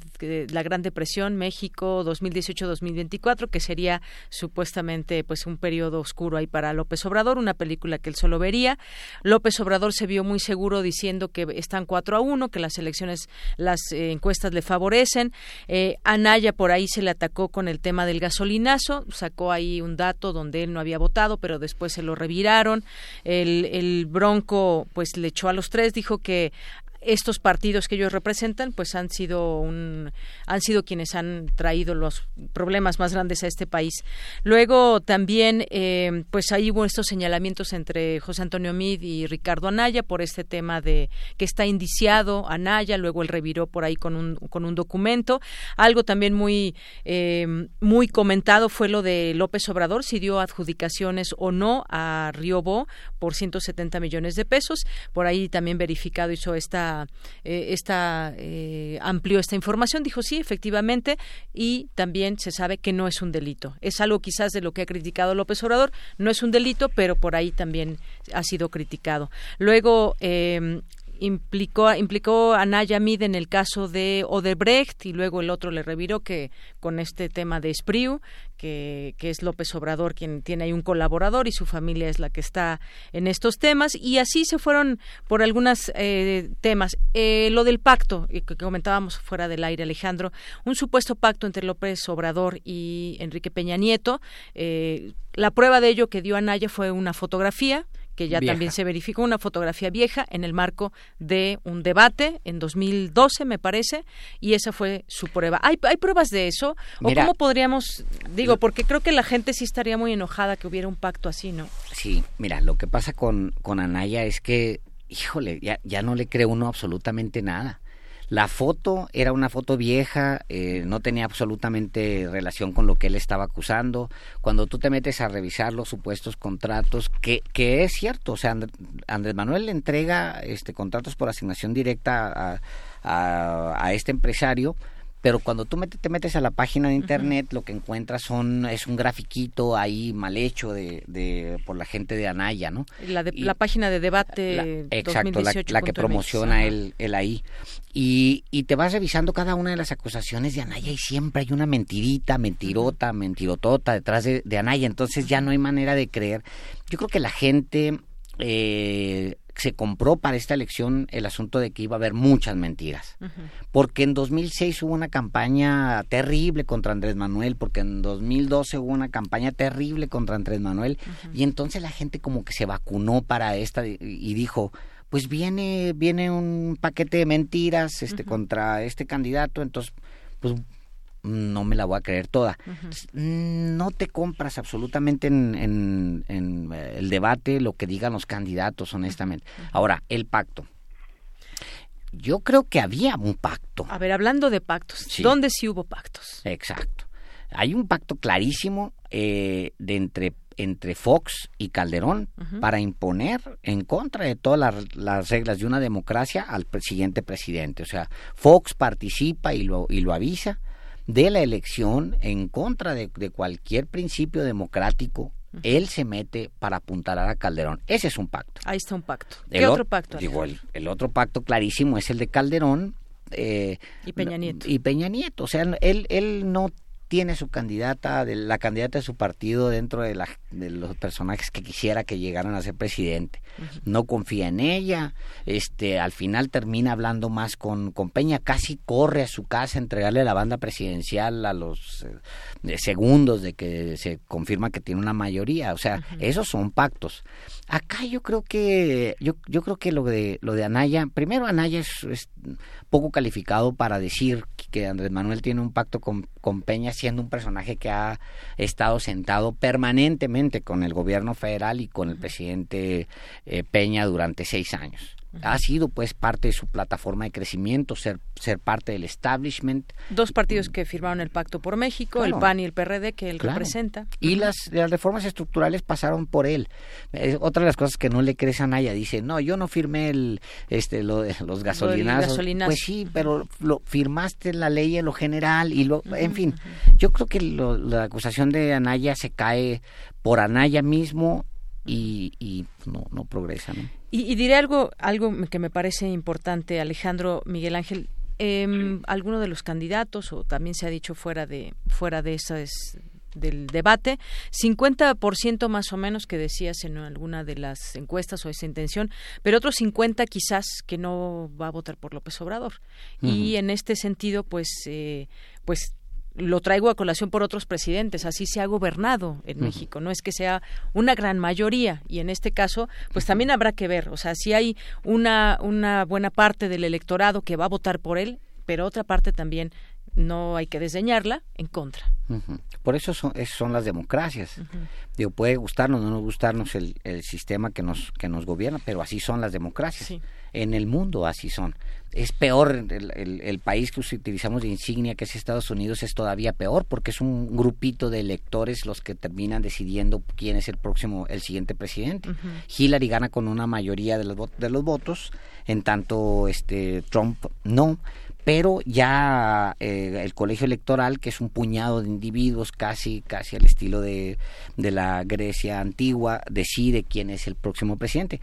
La Gran Depresión, México 2018-2024, que sería supuestamente pues un periodo oscuro ahí para López Obrador, una película que él solo vería. López Obrador se vio muy seguro diciendo que están 4 a 1, que las elecciones, las eh, encuestas le favorecen. Eh, Anaya por ahí se le atacó con el tema del gasolinazo, sacó ahí un dato donde él no había votado, pero después se lo reviraron. El, el Bronco pues le echó a los tres, dijo que estos partidos que ellos representan pues han sido un, han sido quienes han traído los problemas más grandes a este país. Luego también eh, pues ahí hubo estos señalamientos entre José Antonio Mid y Ricardo Anaya por este tema de que está indiciado Anaya luego él reviró por ahí con un con un documento. Algo también muy eh, muy comentado fue lo de López Obrador si dio adjudicaciones o no a Riobó por 170 millones de pesos. Por ahí también verificado hizo esta esta, eh, eh, amplió esta información, dijo sí, efectivamente, y también se sabe que no es un delito. Es algo quizás de lo que ha criticado López Obrador, no es un delito, pero por ahí también ha sido criticado. Luego, eh, implicó, implicó a Naya Mid en el caso de Odebrecht y luego el otro le reviró que con este tema de Espriu, que, que es López Obrador quien tiene ahí un colaborador y su familia es la que está en estos temas y así se fueron por algunos eh, temas. Eh, lo del pacto que comentábamos fuera del aire, Alejandro, un supuesto pacto entre López Obrador y Enrique Peña Nieto. Eh, la prueba de ello que dio Anaya fue una fotografía que ya también se verificó una fotografía vieja en el marco de un debate en 2012, me parece, y esa fue su prueba. ¿Hay, hay pruebas de eso? ¿O cómo podríamos, digo, porque creo que la gente sí estaría muy enojada que hubiera un pacto así, ¿no? Sí, mira, lo que pasa con, con Anaya es que, híjole, ya, ya no le cree uno absolutamente nada. La foto era una foto vieja, eh, no tenía absolutamente relación con lo que él estaba acusando. Cuando tú te metes a revisar los supuestos contratos, que, que es cierto, o sea, Andrés Manuel le entrega este, contratos por asignación directa a, a este empresario, pero cuando tú te metes a la página de internet lo que encuentras son es un grafiquito ahí mal hecho de, de por la gente de Anaya no la de, la página de debate exacto la, que promociona él, ahí. Y, y te vas revisando cada una de las acusaciones de Anaya y siempre hay una mentirita mentirota mentirotota detrás de, de Anaya. Entonces ya no hay manera de creer. Yo creo que la gente eh, se compró para esta elección el asunto de que iba a haber muchas mentiras. Porque en 2006 hubo una campaña terrible contra Andrés Manuel, porque en 2012 hubo una campaña terrible contra Andrés Manuel, y entonces la gente como que se vacunó para esta y dijo, pues viene viene un paquete de mentiras este contra este candidato, entonces pues no me la voy a creer toda. No te compras absolutamente en, eh, el debate lo que digan los candidatos, honestamente. Ahora, el pacto. Yo creo que había un pacto. A ver, hablando de pactos, ¿dónde sí hubo pactos? Exacto. Hay un pacto clarísimo eh, de entre entre Fox y Calderón para imponer en contra de todas las, reglas de una democracia al siguiente presidente. O sea, Fox participa y lo, y lo avisa de la elección en contra de, cualquier principio democrático él se mete para apuntalar a Calderón. Ese es un pacto. Ahí está un pacto. ¿Qué otro pacto? Digo, el, otro pacto clarísimo es el de Calderón. Eh, y Peña Nieto. Y Peña Nieto. O sea, él, él no tiene su candidata, de la candidata de su partido dentro de, la, de los personajes que quisiera que llegaran a ser presidente. No confía en ella, este, al final termina hablando más con, con Peña, casi corre a su casa a entregarle la banda presidencial a los eh, segundos de que se confirma que tiene una mayoría. O sea, esos son pactos. Acá yo creo que, yo, yo creo que lo de lo de Anaya, primero Anaya es poco calificado para decir que Andrés Manuel tiene un pacto con, con, Peña, siendo un personaje que ha estado sentado permanentemente con el gobierno federal y con el presidente eh, Peña durante seis años ha sido pues parte de su plataforma de crecimiento, ser, ser parte del establishment. Dos partidos que firmaron el Pacto por México, el PAN y el PRD, que él representa. Y las, las reformas estructurales pasaron por él. otra de las cosas que no le crees a Naya, dice, no, yo no firmé el, este, lo los gasolinazos. Pues sí, pero lo firmaste la ley en lo general y lo, en fin, yo creo que la acusación de Anaya se cae por Anaya mismo y, y no, no progresa, ¿no? Y, diré algo, algo que me parece importante, Alejandro Miguel Ángel. Eh, alguno de los candidatos, o también se ha dicho fuera de fuera de esas del debate, 50% más o menos que decías en alguna de las encuestas o esa intención, pero otros 50 quizás que no va a votar por López Obrador. Y en este sentido, pues, eh, pues lo traigo a colación por otros presidentes, así se ha gobernado en México, no es que sea una gran mayoría y en este caso pues también habrá que ver, o sea, si hay una una buena parte del electorado que va a votar por él, pero otra parte también no hay que desdeñarla en contra. Por eso son, son las democracias. Digo, puede gustarnos o no gustarnos el, el, sistema que nos, que nos gobierna, pero así son las democracias. En el mundo así son. Es peor, el, el, país que utilizamos de insignia, que es Estados Unidos, es todavía peor porque es un grupito de electores los que terminan decidiendo quién es el próximo, el siguiente presidente. Hillary gana con una mayoría de los, de los votos, en tanto este Trump no pero ya eh, el colegio electoral, que es un puñado de individuos casi, casi al estilo de, de la Grecia antigua, decide quién es el próximo presidente.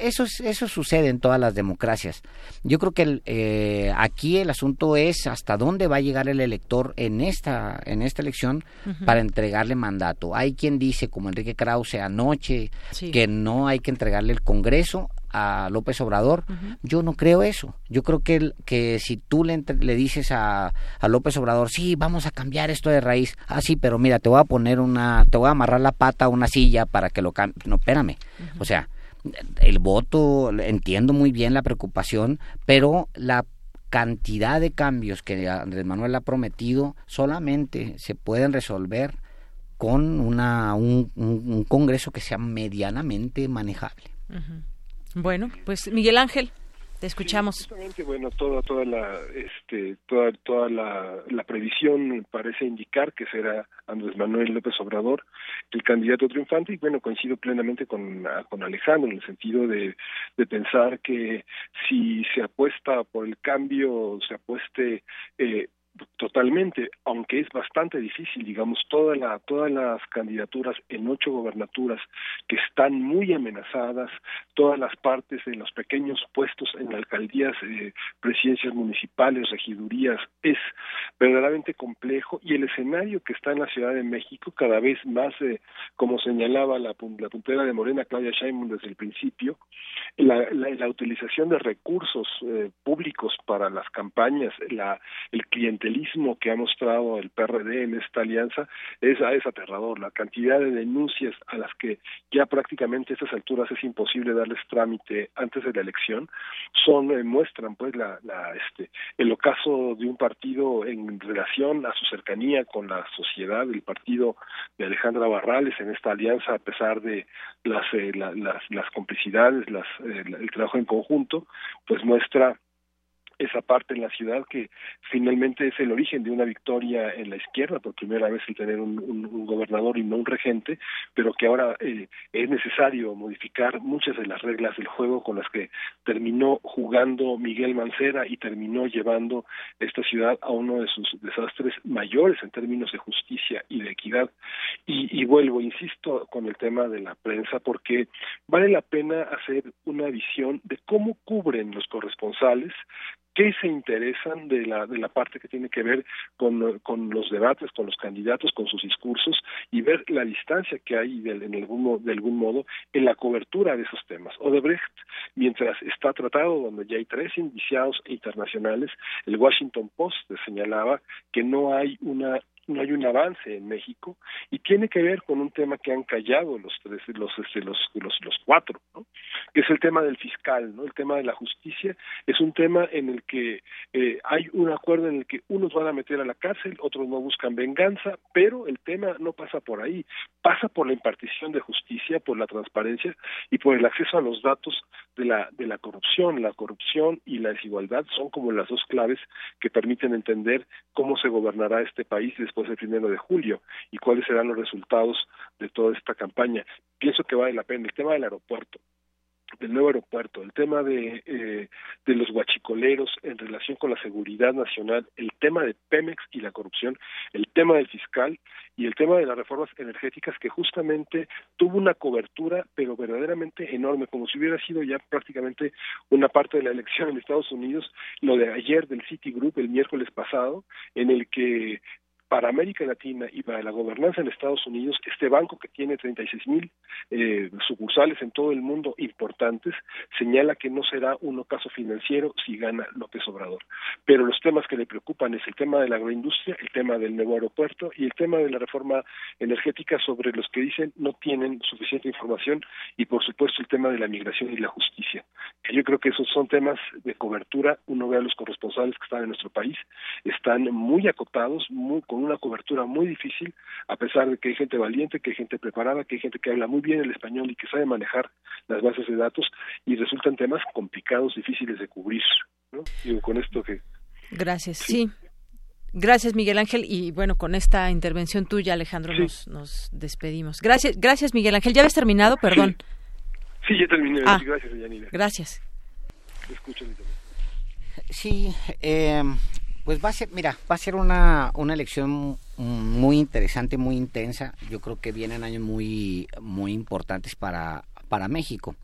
eso, eso sucede en todas las democracias. Yo creo que eh, aquí el asunto es hasta dónde va a llegar el elector en esta, en esta elección para entregarle mandato. Hay quien dice, como Enrique Krause anoche, que no hay que entregarle el Congreso a López Obrador. Yo no creo eso. Yo creo que, que si tú le, le dices a, a, López Obrador, sí, vamos a cambiar esto de raíz. Ah, sí, pero mira, te voy a poner una, te voy a amarrar la pata a una silla para que lo cambie. No, espérame. O sea, el voto, entiendo muy bien la preocupación, pero la cantidad de cambios que Andrés Manuel ha prometido solamente se pueden resolver con una, un, un, Congreso que sea medianamente manejable. Bueno, pues Miguel Ángel, te escuchamos. justamente, bueno, toda toda la este toda toda la, la, previsión parece indicar que será Andrés Manuel López Obrador el candidato triunfante y bueno, coincido plenamente con con Alejandro en el sentido de de pensar que si se apuesta por el cambio, se apueste eh, Totalmente, aunque es bastante difícil, digamos, toda la, todas las candidaturas en ocho gobernaturas que están muy amenazadas, todas las partes de los pequeños puestos en alcaldías, eh, presidencias municipales, regidurías, es verdaderamente complejo. Y el escenario que está en la Ciudad de México cada vez más, eh, como señalaba la, la puntera de Morena, Claudia Sheinbaum desde el principio, la, la, utilización de recursos eh, públicos para las campañas, la, el clientelismo que ha mostrado el PRD en esta alianza es, es aterrador. La cantidad de denuncias a las que ya prácticamente a estas alturas es imposible darles trámite antes de la elección son eh, muestran pues la, la este el ocaso de un partido en relación a su cercanía con la sociedad, el partido de Alejandra Barrales en esta alianza a pesar de las eh, las, las complicidades, las el trabajo en conjunto, pues muestra esa parte en la ciudad que finalmente es el origen de una victoria en la izquierda, por primera vez el tener un, gobernador y no un regente, pero que ahora eh, es necesario modificar muchas de las reglas del juego con las que terminó jugando Miguel Mancera y terminó llevando esta ciudad a uno de sus desastres mayores en términos de justicia y de equidad. Y, y vuelvo, insisto, con el tema de la prensa, porque vale la pena hacer una visión de cómo cubren los corresponsales qué se interesan de la, de la parte que tiene que ver con, con los debates, con los candidatos, con sus discursos y ver la distancia que hay de, en algún, de algún modo en la cobertura de esos temas. Odebrecht, mientras está tratado, donde ya hay tres indiciados internacionales, el Washington Post señalaba que no hay una no hay un avance en México y tiene que ver con un tema que han callado los tres los este, los, los los cuatro ¿no? que es el tema del fiscal no el tema de la justicia es un tema en el que eh, hay un acuerdo en el que unos van a meter a la cárcel otros no buscan venganza pero el tema no pasa por ahí. Pasa por la impartición de justicia por la transparencia y por el acceso a los datos de la de la corrupción. La corrupción y la desigualdad son como las dos claves que permiten entender cómo se gobernará este país después el primero de julio y cuáles serán los resultados de toda esta campaña. Pienso que vale la pena. El tema del aeropuerto. del nuevo aeropuerto, el tema de, eh, de los guachicoleros en relación con la seguridad nacional, el tema de Pemex y la corrupción, el tema del fiscal y el tema de las reformas energéticas que justamente tuvo una cobertura pero verdaderamente enorme, como si hubiera sido ya prácticamente una parte de la elección en Estados Unidos, lo de ayer del Citigroup el miércoles pasado, en el que para América Latina y para la gobernanza en Estados Unidos, este banco que tiene 36 mil eh, sucursales en todo el mundo importantes, señala que no será un ocaso financiero si gana López Obrador. Pero los temas que le preocupan es el tema de la agroindustria, el tema del nuevo aeropuerto y el tema de la reforma energética sobre los que dicen no tienen suficiente información y por supuesto el tema de la migración y la justicia. Yo creo que esos son temas de cobertura. Uno ve a los corresponsales que están en nuestro país, están muy acotados, muy, con una cobertura muy difícil, a pesar de que hay gente valiente, que hay gente preparada, que hay gente que habla muy bien el español y que sabe manejar las bases de datos, y resultan temas complicados, difíciles de cubrir. ¿no? Digo, con esto que... Gracias, sí. Gracias, Miguel Ángel. Y bueno, con esta intervención tuya, Alejandro, nos, nos despedimos. Gracias, gracias, Miguel Ángel. ¿Ya habías terminado? Perdón. Sí, ya terminé. Ah, gracias, Yanira. Gracias. Sí, eh, pues va a ser, mira, va a ser una, una elección muy interesante, muy intensa. Yo creo que vienen años muy, muy importantes para, para México.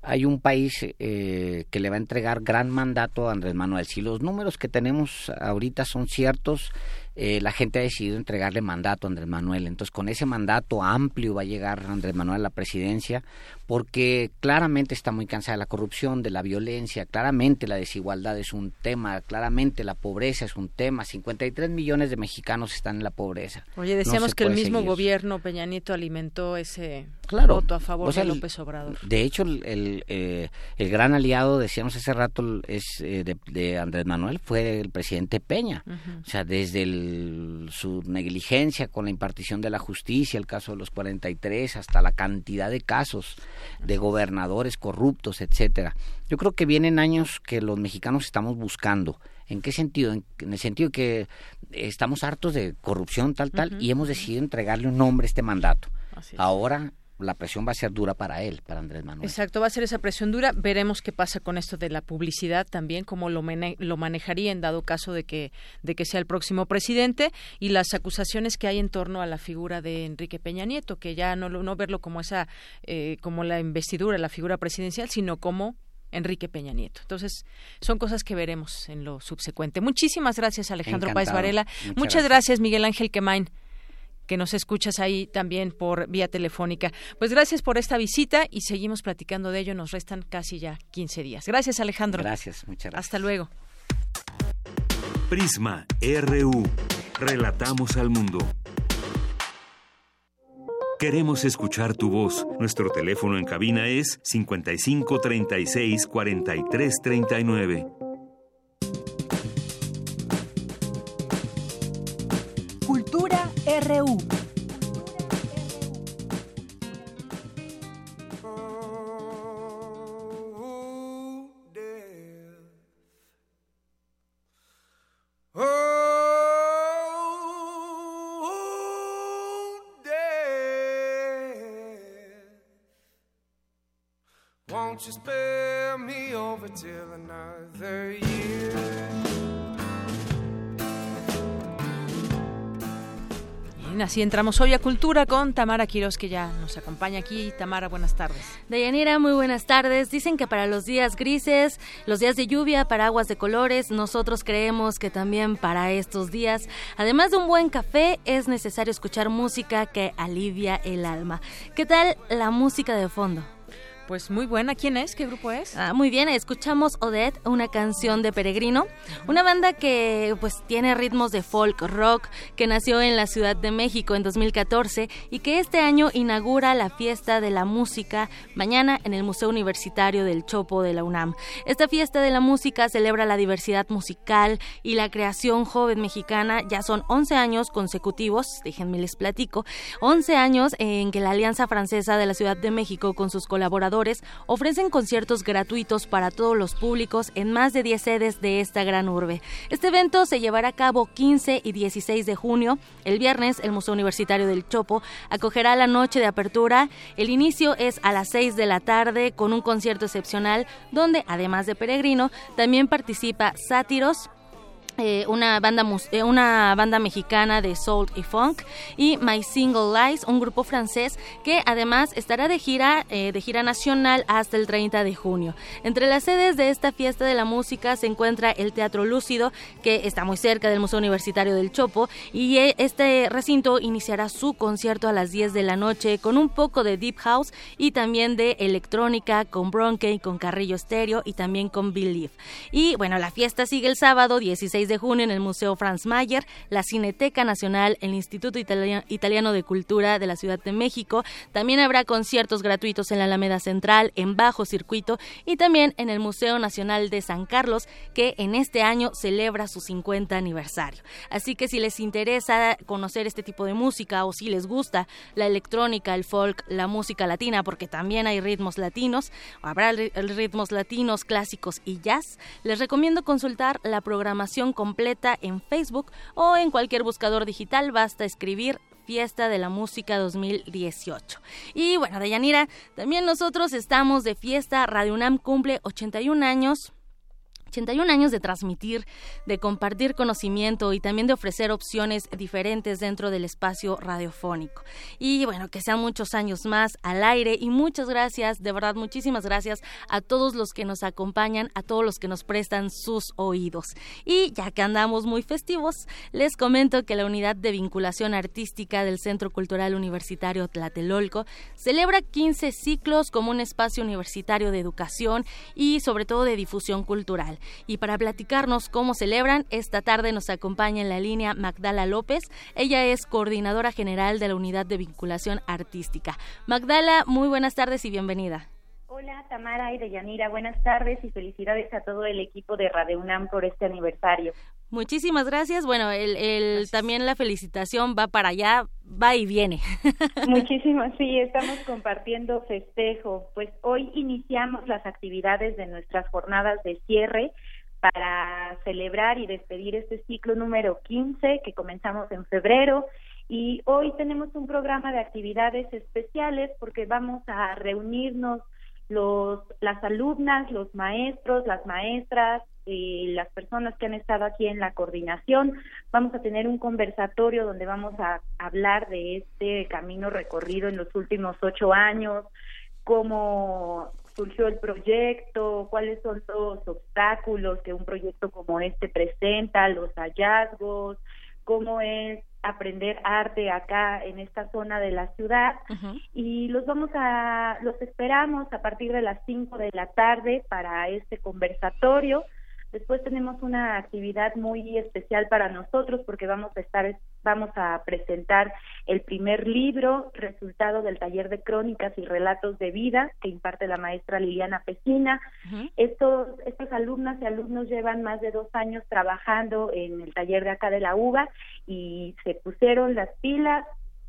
Hay un país eh, que le va a entregar gran mandato a Andrés Manuel. Si los números que tenemos ahorita son ciertos, eh, la gente ha decidido entregarle mandato a Andrés Manuel. Entonces, con ese mandato amplio va a llegar Andrés Manuel a la presidencia, porque claramente está muy cansada de la corrupción, de la violencia, claramente la desigualdad es un tema, claramente la pobreza es un tema. 53 millones de mexicanos están en la pobreza. Oye, decíamos que el mismo gobierno Peña Nieto alimentó ese voto a favor de López Obrador. De hecho, el, eh, el, gran aliado, decíamos hace rato, es eh, de, Andrés Manuel, fue el presidente Peña. O sea, desde su negligencia con la impartición de la justicia, el caso de los 43, hasta la cantidad de casos de gobernadores corruptos, etcétera. Yo creo que vienen años que los mexicanos estamos buscando. ¿En qué sentido? En, el sentido que estamos hartos de corrupción, tal, tal, y hemos decidido entregarle un nombre a este mandato. Ahora la presión va a ser dura para él, para Andrés Manuel. Exacto, va a ser esa presión dura. Veremos qué pasa con esto de la publicidad también, cómo lo, lo manejaría en dado caso de que, de que sea el próximo presidente y las acusaciones que hay en torno a la figura de Enrique Peña Nieto, que ya no, no verlo como esa, eh, como la investidura, la figura presidencial, sino como Enrique Peña Nieto. Entonces, son cosas que veremos en lo subsecuente. Muchísimas gracias, Alejandro Páez Varela. Muchas, gracias. Miguel Ángel Quemain que nos escuchas ahí también por vía telefónica. Pues gracias por esta visita y seguimos platicando de ello. Nos restan casi ya 15 días. Gracias, Alejandro. Gracias, muchas gracias. Hasta luego. Prisma RU. Relatamos al mundo. Queremos escuchar tu voz. Nuestro teléfono en cabina es 55 36 43 39. RU. Won't you spare me over till another year? Así entramos hoy a Cultura con Tamara Quiroz, que ya nos acompaña aquí. Tamara, buenas tardes. Dayanira, muy buenas tardes. Dicen que para los días grises, los días de lluvia, para aguas de colores, nosotros creemos que también para estos días, además de un buen café, es necesario escuchar música que alivia el alma. ¿Qué tal la música de fondo? Pues muy buena. ¿Quién es? ¿Qué grupo es? Ah, muy bien, escuchamos Odette, una canción de Peregrino, una banda que pues tiene ritmos de folk rock, que nació en la Ciudad de México en 2014 y que este año inaugura la fiesta de la música mañana en el Museo Universitario del Chopo de la UNAM. Esta fiesta de la música celebra la diversidad musical y la creación joven mexicana. Ya son 11 años consecutivos, déjenme les platico, 11 años en que la Alianza Francesa de la Ciudad de México con sus colaboradores ofrecen conciertos gratuitos para todos los públicos en más de 10 sedes de esta gran urbe. Este evento se llevará a cabo 15 y 16 de junio. El viernes, el Museo Universitario del Chopo acogerá la noche de apertura. El inicio es a las 6 de la tarde con un concierto excepcional donde, además de Peregrino, también participa Sátiros, eh, una, banda eh, una banda mexicana de soul y funk y My Single Lies, un grupo francés que además estará de gira eh, de gira nacional hasta el 30 de junio. Entre las sedes de esta fiesta de la música se encuentra el Teatro Lúcido, que está muy cerca del Museo Universitario del Chopo y este recinto iniciará su concierto a las 10 de la noche con un poco de deep house y también de electrónica con Bronque, con Carrillo Stereo y también con Believe. Y bueno, la fiesta sigue el sábado 16 de junio en el Museo Franz Mayer, la Cineteca Nacional, el Instituto Italiano de Cultura de la Ciudad de México. También habrá conciertos gratuitos en la Alameda Central, en Bajo Circuito y también en el Museo Nacional de San Carlos, que en este año celebra su 50 aniversario. Así que si les interesa conocer este tipo de música o si les gusta la electrónica, el folk, la música latina, porque también hay ritmos latinos, habrá ritmos latinos, clásicos y jazz, les recomiendo consultar la programación completa en Facebook o en cualquier buscador digital. Basta escribir Fiesta de la Música 2018. Y bueno, Deyanira, también nosotros estamos de fiesta. Radio UNAM cumple 81 años 81 años de transmitir, de compartir conocimiento y también de ofrecer opciones diferentes dentro del espacio radiofónico. Y bueno, que sean muchos años más al aire y muchas gracias, de verdad, muchísimas gracias a todos los que nos acompañan, a todos los que nos prestan sus oídos. Y ya que andamos muy festivos, les comento que la unidad de vinculación artística del Centro Cultural Universitario Tlatelolco celebra 15 ciclos como un espacio universitario de educación y sobre todo de difusión cultural. Y para platicarnos cómo celebran, esta tarde nos acompaña en la línea Magdala López. Ella es coordinadora general de la Unidad de Vinculación Artística. Magdala, muy buenas tardes y bienvenida. Hola Tamara y Deyanira, buenas tardes y felicidades a todo el equipo de Radio UNAM por este aniversario. Muchísimas gracias. Bueno, el, también la felicitación va para allá, va y viene. Muchísimas, sí, estamos compartiendo festejo. Pues hoy iniciamos las actividades de nuestras jornadas de cierre para celebrar y despedir este ciclo número 15 que comenzamos en febrero. Y hoy tenemos un programa de actividades especiales porque vamos a reunirnos los, las alumnas, los maestros, las maestras, y las personas que han estado aquí en la coordinación. Vamos a tener un conversatorio donde vamos a hablar de este camino recorrido en los últimos ocho años, cómo surgió el proyecto, cuáles son los obstáculos que un proyecto como este presenta, los hallazgos, cómo es aprender arte acá en esta zona de la ciudad. Y los vamos a los esperamos a partir de las cinco de la tarde para este conversatorio Después tenemos una actividad muy especial para nosotros porque vamos a estar vamos a presentar el primer libro, resultado del taller de crónicas y relatos de vida que imparte la maestra Liliana Pesina. Estos estos alumnas y alumnos llevan más de dos años trabajando en el taller de acá de la UBA y se pusieron las pilas,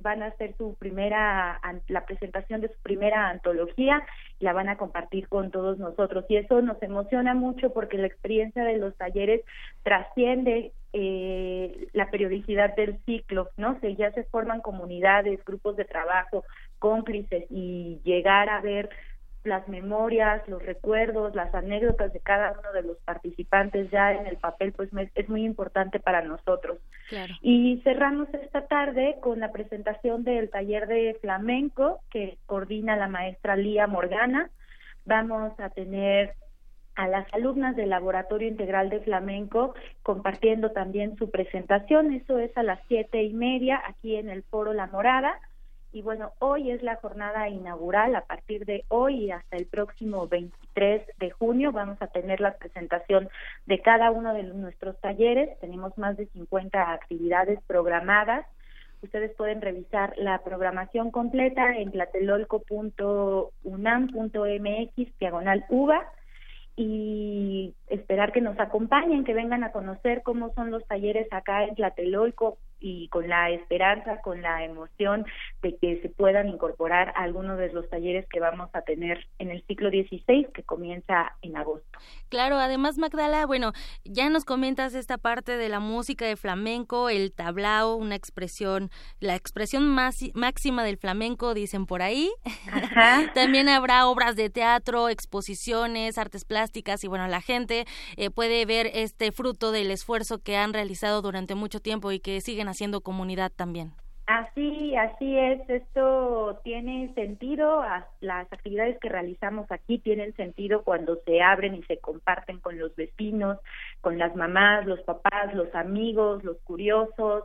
van a hacer su primera, la presentación de su primera antología, la van a compartir con todos nosotros. Y eso nos emociona mucho porque la experiencia de los talleres trasciende eh, la periodicidad del ciclo, ¿no? Se ya se forman comunidades, grupos de trabajo, cómplices y llegar a ver las memorias, los recuerdos, las anécdotas de cada uno de los participantes ya en el papel, pues es muy importante para nosotros. Y cerramos esta tarde con la presentación del taller de flamenco que coordina la maestra Lía Morgana. Vamos a tener a las alumnas del Laboratorio Integral de Flamenco compartiendo también su presentación. Eso es a las siete y media aquí en el Foro La Morada. Y bueno, hoy es la jornada inaugural. A partir de hoy hasta el próximo 23 de junio vamos a tener la presentación de cada uno de nuestros talleres. Tenemos más de 50 actividades programadas. Ustedes pueden revisar la programación completa en platelolco.unam.mx diagonal UVA y esperar que nos acompañen, que vengan a conocer cómo son los talleres acá en Tlatelolco y con la esperanza, con la emoción de que se puedan incorporar a algunos de los talleres que vamos a tener en el ciclo 16 que comienza en agosto. Claro, además Magdala, bueno, ya nos comentas esta parte de la música de flamenco, el tablao, una expresión, la expresión más, máxima del flamenco, dicen por ahí. También habrá obras de teatro, exposiciones, artes plásticas y bueno, la gente eh, puede ver este fruto del esfuerzo que han realizado durante mucho tiempo y que siguen haciendo comunidad también. Así, así es. Esto tiene sentido. Las actividades que realizamos aquí tienen sentido cuando se abren y se comparten con los vecinos, con las mamás, los papás, los amigos, los curiosos.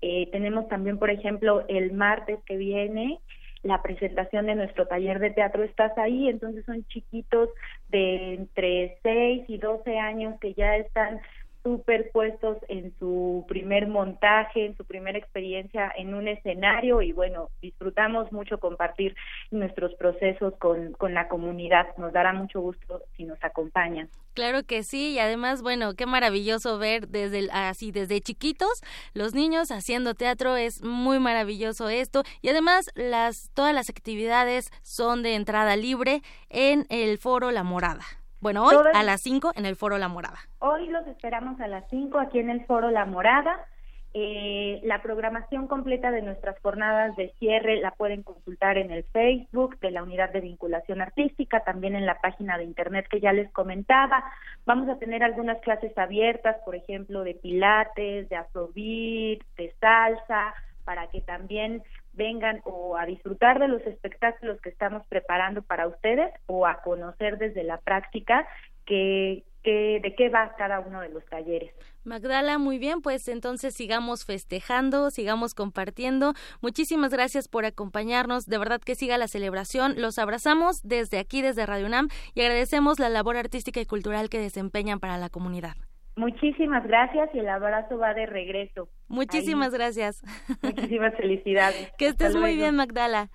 Eh, tenemos también, por ejemplo, el martes que viene la presentación de nuestro taller de teatro Estás ahí, entonces son chiquitos de entre 6 y 12 años que ya están superpuestos en su primer montaje, en su primera experiencia en un escenario y bueno, disfrutamos mucho compartir nuestros procesos con, con la comunidad. Nos dará mucho gusto si nos acompañan. Claro que sí, y además, bueno, qué maravilloso ver desde así desde chiquitos los niños haciendo teatro, es muy maravilloso esto y además las todas las actividades son de entrada libre en el Foro La Morada. Bueno, hoy a las 5 en el Foro La Morada. Hoy los esperamos a las 5 aquí en el Foro La Morada. Eh, la programación completa de nuestras jornadas de cierre la pueden consultar en el Facebook de la Unidad de Vinculación Artística, también en la página de Internet que ya les comentaba. Vamos a tener algunas clases abiertas, por ejemplo, de pilates, de afrobeat, de salsa, para que también vengan o a disfrutar de los espectáculos que estamos preparando para ustedes o a conocer desde la práctica que, de qué va cada uno de los talleres. Magdala, muy bien, pues entonces sigamos festejando, sigamos compartiendo. Muchísimas gracias por acompañarnos, de verdad que siga la celebración. Los abrazamos desde aquí, desde Radio UNAM, y agradecemos la labor artística y cultural que desempeñan para la comunidad. Muchísimas gracias y el abrazo va de regreso. Muchísimas gracias. Muchísimas felicidades. Que estés muy bien, Magdala.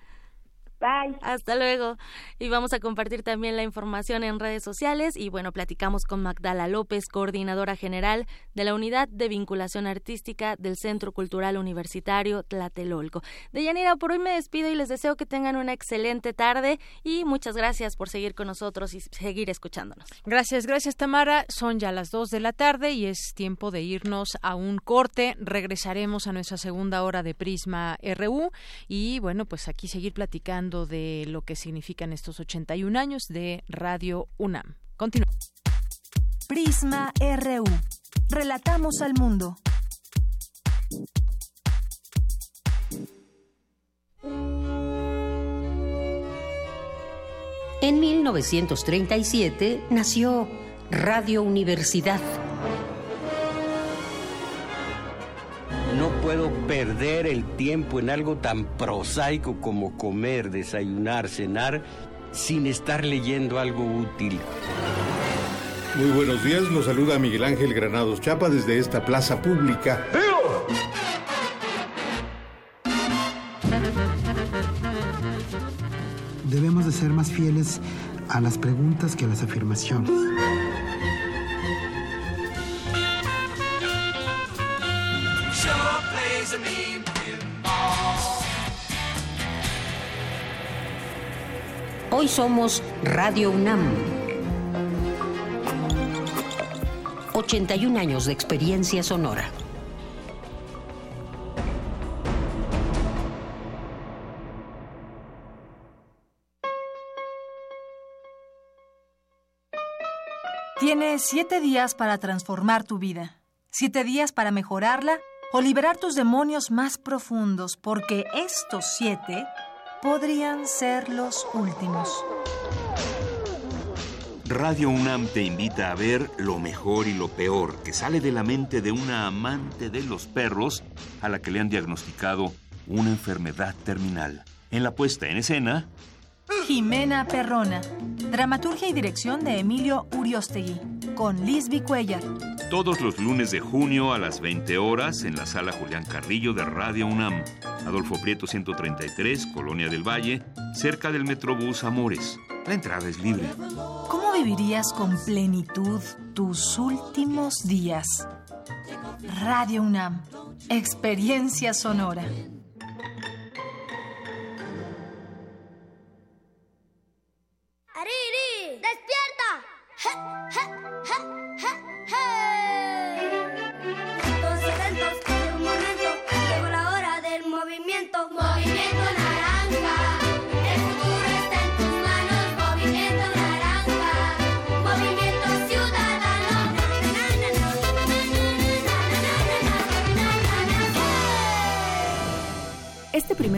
Bye. Hasta luego. Y vamos a compartir también la información en redes sociales. Y bueno, platicamos con Magdala López, coordinadora general de la Unidad de Vinculación Artística del Centro Cultural Universitario Tlatelolco. De Yanira, por hoy me despido y les deseo que tengan una excelente tarde. Y muchas gracias por seguir con nosotros y seguir escuchándonos. Gracias, gracias Tamara. Son ya las dos de la tarde y es tiempo de irnos a un corte. Regresaremos a nuestra segunda hora de Prisma RU. Y bueno, pues aquí seguir platicando de lo que significan estos 81 años de Radio UNAM. Continuamos. Prisma RU. Relatamos al mundo. En 1937 nació Radio Universidad No puedo perder el tiempo en algo tan prosaico como comer, desayunar, cenar, sin estar leyendo algo útil. Muy buenos días, los saluda Miguel Ángel Granados Chapa desde esta plaza pública. Debemos de ser más fieles a las preguntas que a las afirmaciones. Hoy somos Radio UNAM. 81 años de experiencia sonora. Tienes siete días para transformar tu vida, siete días para mejorarla o liberar tus demonios más profundos, porque estos siete podrían ser los últimos. Radio UNAM te invita a ver lo mejor y lo peor que sale de la mente de una amante de los perros a la que le han diagnosticado una enfermedad terminal. En la puesta en escena, Jimena Perrona. Dramaturgia y dirección de Emilio Uriostegui. Con Lisby Cuellar. Todos los lunes de junio a las 20 horas en la sala Julián Carrillo de Radio UNAM. Adolfo Prieto 133, Colonia del Valle, cerca del Metrobús Amores. La entrada es libre. ¿Cómo vivirías con plenitud tus últimos días? Radio UNAM, experiencia sonora.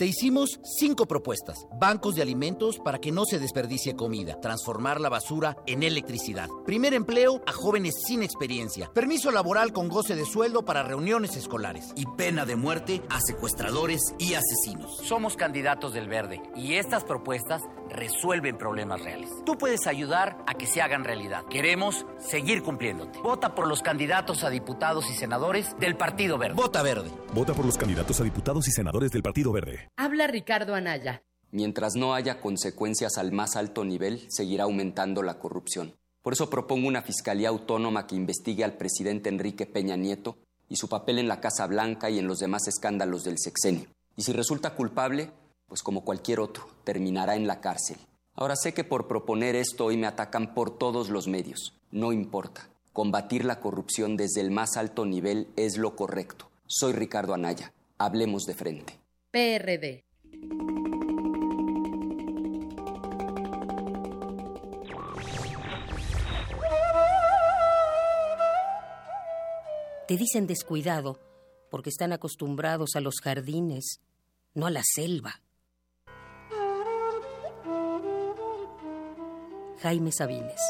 Te hicimos cinco propuestas. Bancos de alimentos para que no se desperdicie comida. Transformar la basura en electricidad. Primer empleo a jóvenes sin experiencia. Permiso laboral con goce de sueldo para reuniones escolares. Y pena de muerte a secuestradores y asesinos. Somos candidatos del verde y estas propuestas resuelven problemas reales. Tú puedes ayudar a que se hagan realidad. Queremos seguir cumpliéndote. Vota por los candidatos a diputados y senadores del Partido Verde. Vota verde. Vota por los candidatos a diputados y senadores del Partido Verde. Habla Ricardo Anaya. Mientras no haya consecuencias al más alto nivel, seguirá aumentando la corrupción. Por eso propongo una fiscalía autónoma que investigue al presidente Enrique Peña Nieto y su papel en la Casa Blanca y en los demás escándalos del sexenio. Y si resulta culpable, pues como cualquier otro, terminará en la cárcel. Ahora sé que por proponer esto hoy me atacan por todos los medios. No importa. Combatir la corrupción desde el más alto nivel es lo correcto. Soy Ricardo Anaya. Hablemos de frente. PRD. Te dicen descuidado porque están acostumbrados a los jardines, no a la selva. Jaime Sabines.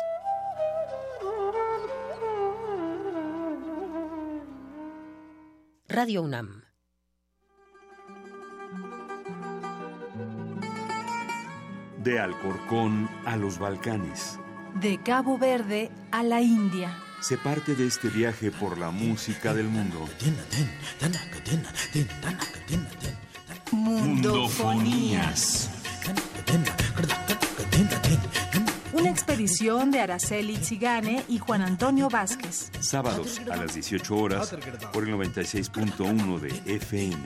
Radio UNAM. De Alcorcón a los Balcanes. De Cabo Verde a la India. Se parte de este viaje por la música del mundo. Mundofonías. Expedición de Araceli Zigane y Juan Antonio Vázquez. Sábados a las 18 horas por el 96.1 de FM.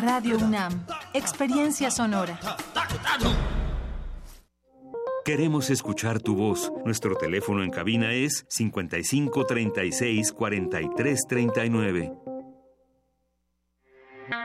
Radio UNAM, experiencia sonora. Queremos escuchar tu voz. Nuestro teléfono en cabina es 55 36 43 39.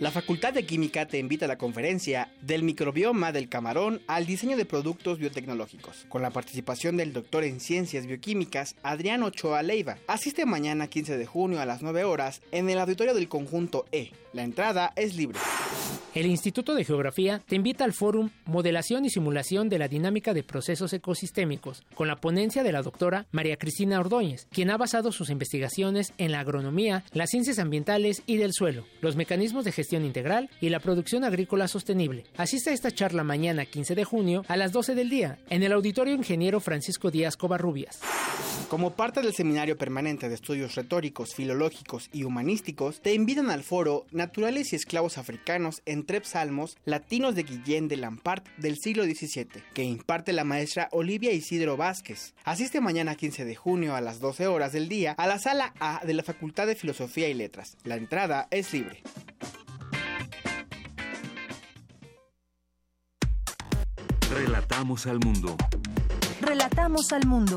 La Facultad de Química te invita a la conferencia Del microbioma del camarón al diseño de productos biotecnológicos, con la participación del doctor en ciencias bioquímicas Adrián Ochoa Leiva. Asiste mañana 15 de junio a las 9 horas en el auditorio del conjunto E. La entrada es libre. El Instituto de Geografía te invita al fórum Modelación y Simulación de la Dinámica de Procesos Ecosistémicos, con la ponencia de la doctora María Cristina Ordóñez, quien ha basado sus investigaciones en la agronomía, las ciencias ambientales y del suelo, los mecanismos de gestión integral y la producción agrícola sostenible. Asiste a esta charla mañana 15 de junio a las 12 del día en el Auditorio Ingeniero Francisco Díaz Covarrubias. Como parte del Seminario Permanente de Estudios Retóricos, Filológicos y Humanísticos, te invitan al foro Naturales y Esclavos Africanos en Salmos Latinos de Guillén de Lampart del siglo XVII, que imparte la maestra Olivia Isidro Vázquez. Asiste mañana 15 de junio a las 12 horas del día a la sala A de la Facultad de Filosofía y Letras. La entrada es libre. Relatamos al mundo. Relatamos al mundo.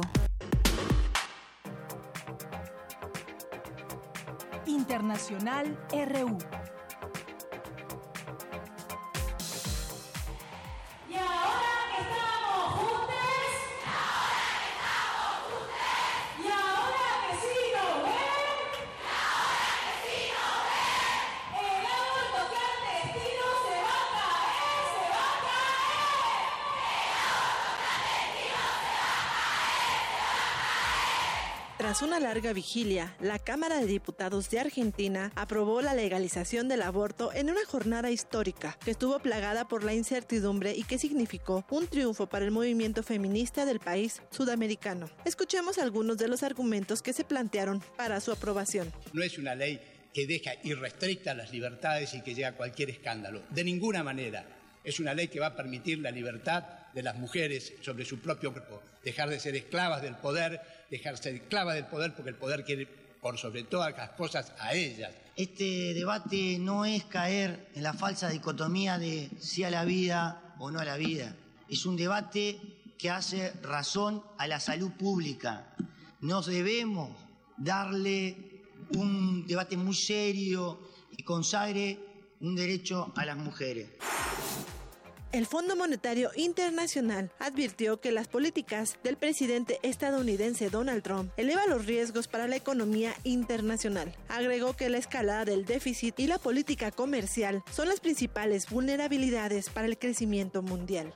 Internacional RU. Tras una larga vigilia, la Cámara de Diputados de Argentina aprobó la legalización del aborto en una jornada histórica que estuvo plagada por la incertidumbre y que significó un triunfo para el movimiento feminista del país sudamericano. Escuchemos algunos de los argumentos que se plantearon para su aprobación. No es una ley que deja irrestrictas las libertades y que llega a cualquier escándalo. De ninguna manera. Es una ley que va a permitir la libertad de las mujeres sobre su propio cuerpo, dejar de ser esclavas del poder, dejarse esclava del poder porque el poder quiere por sobre todas las cosas a ellas. Este debate no es caer en la falsa dicotomía de sí a la vida o no a la vida. Es un debate que hace razón a la salud pública. Nos debemos darle un debate muy serio y consagre un derecho a las mujeres. El Fondo Monetario Internacional advirtió que las políticas del presidente estadounidense Donald Trump elevan los riesgos para la economía internacional. Agregó que la escalada del déficit y la política comercial son las principales vulnerabilidades para el crecimiento mundial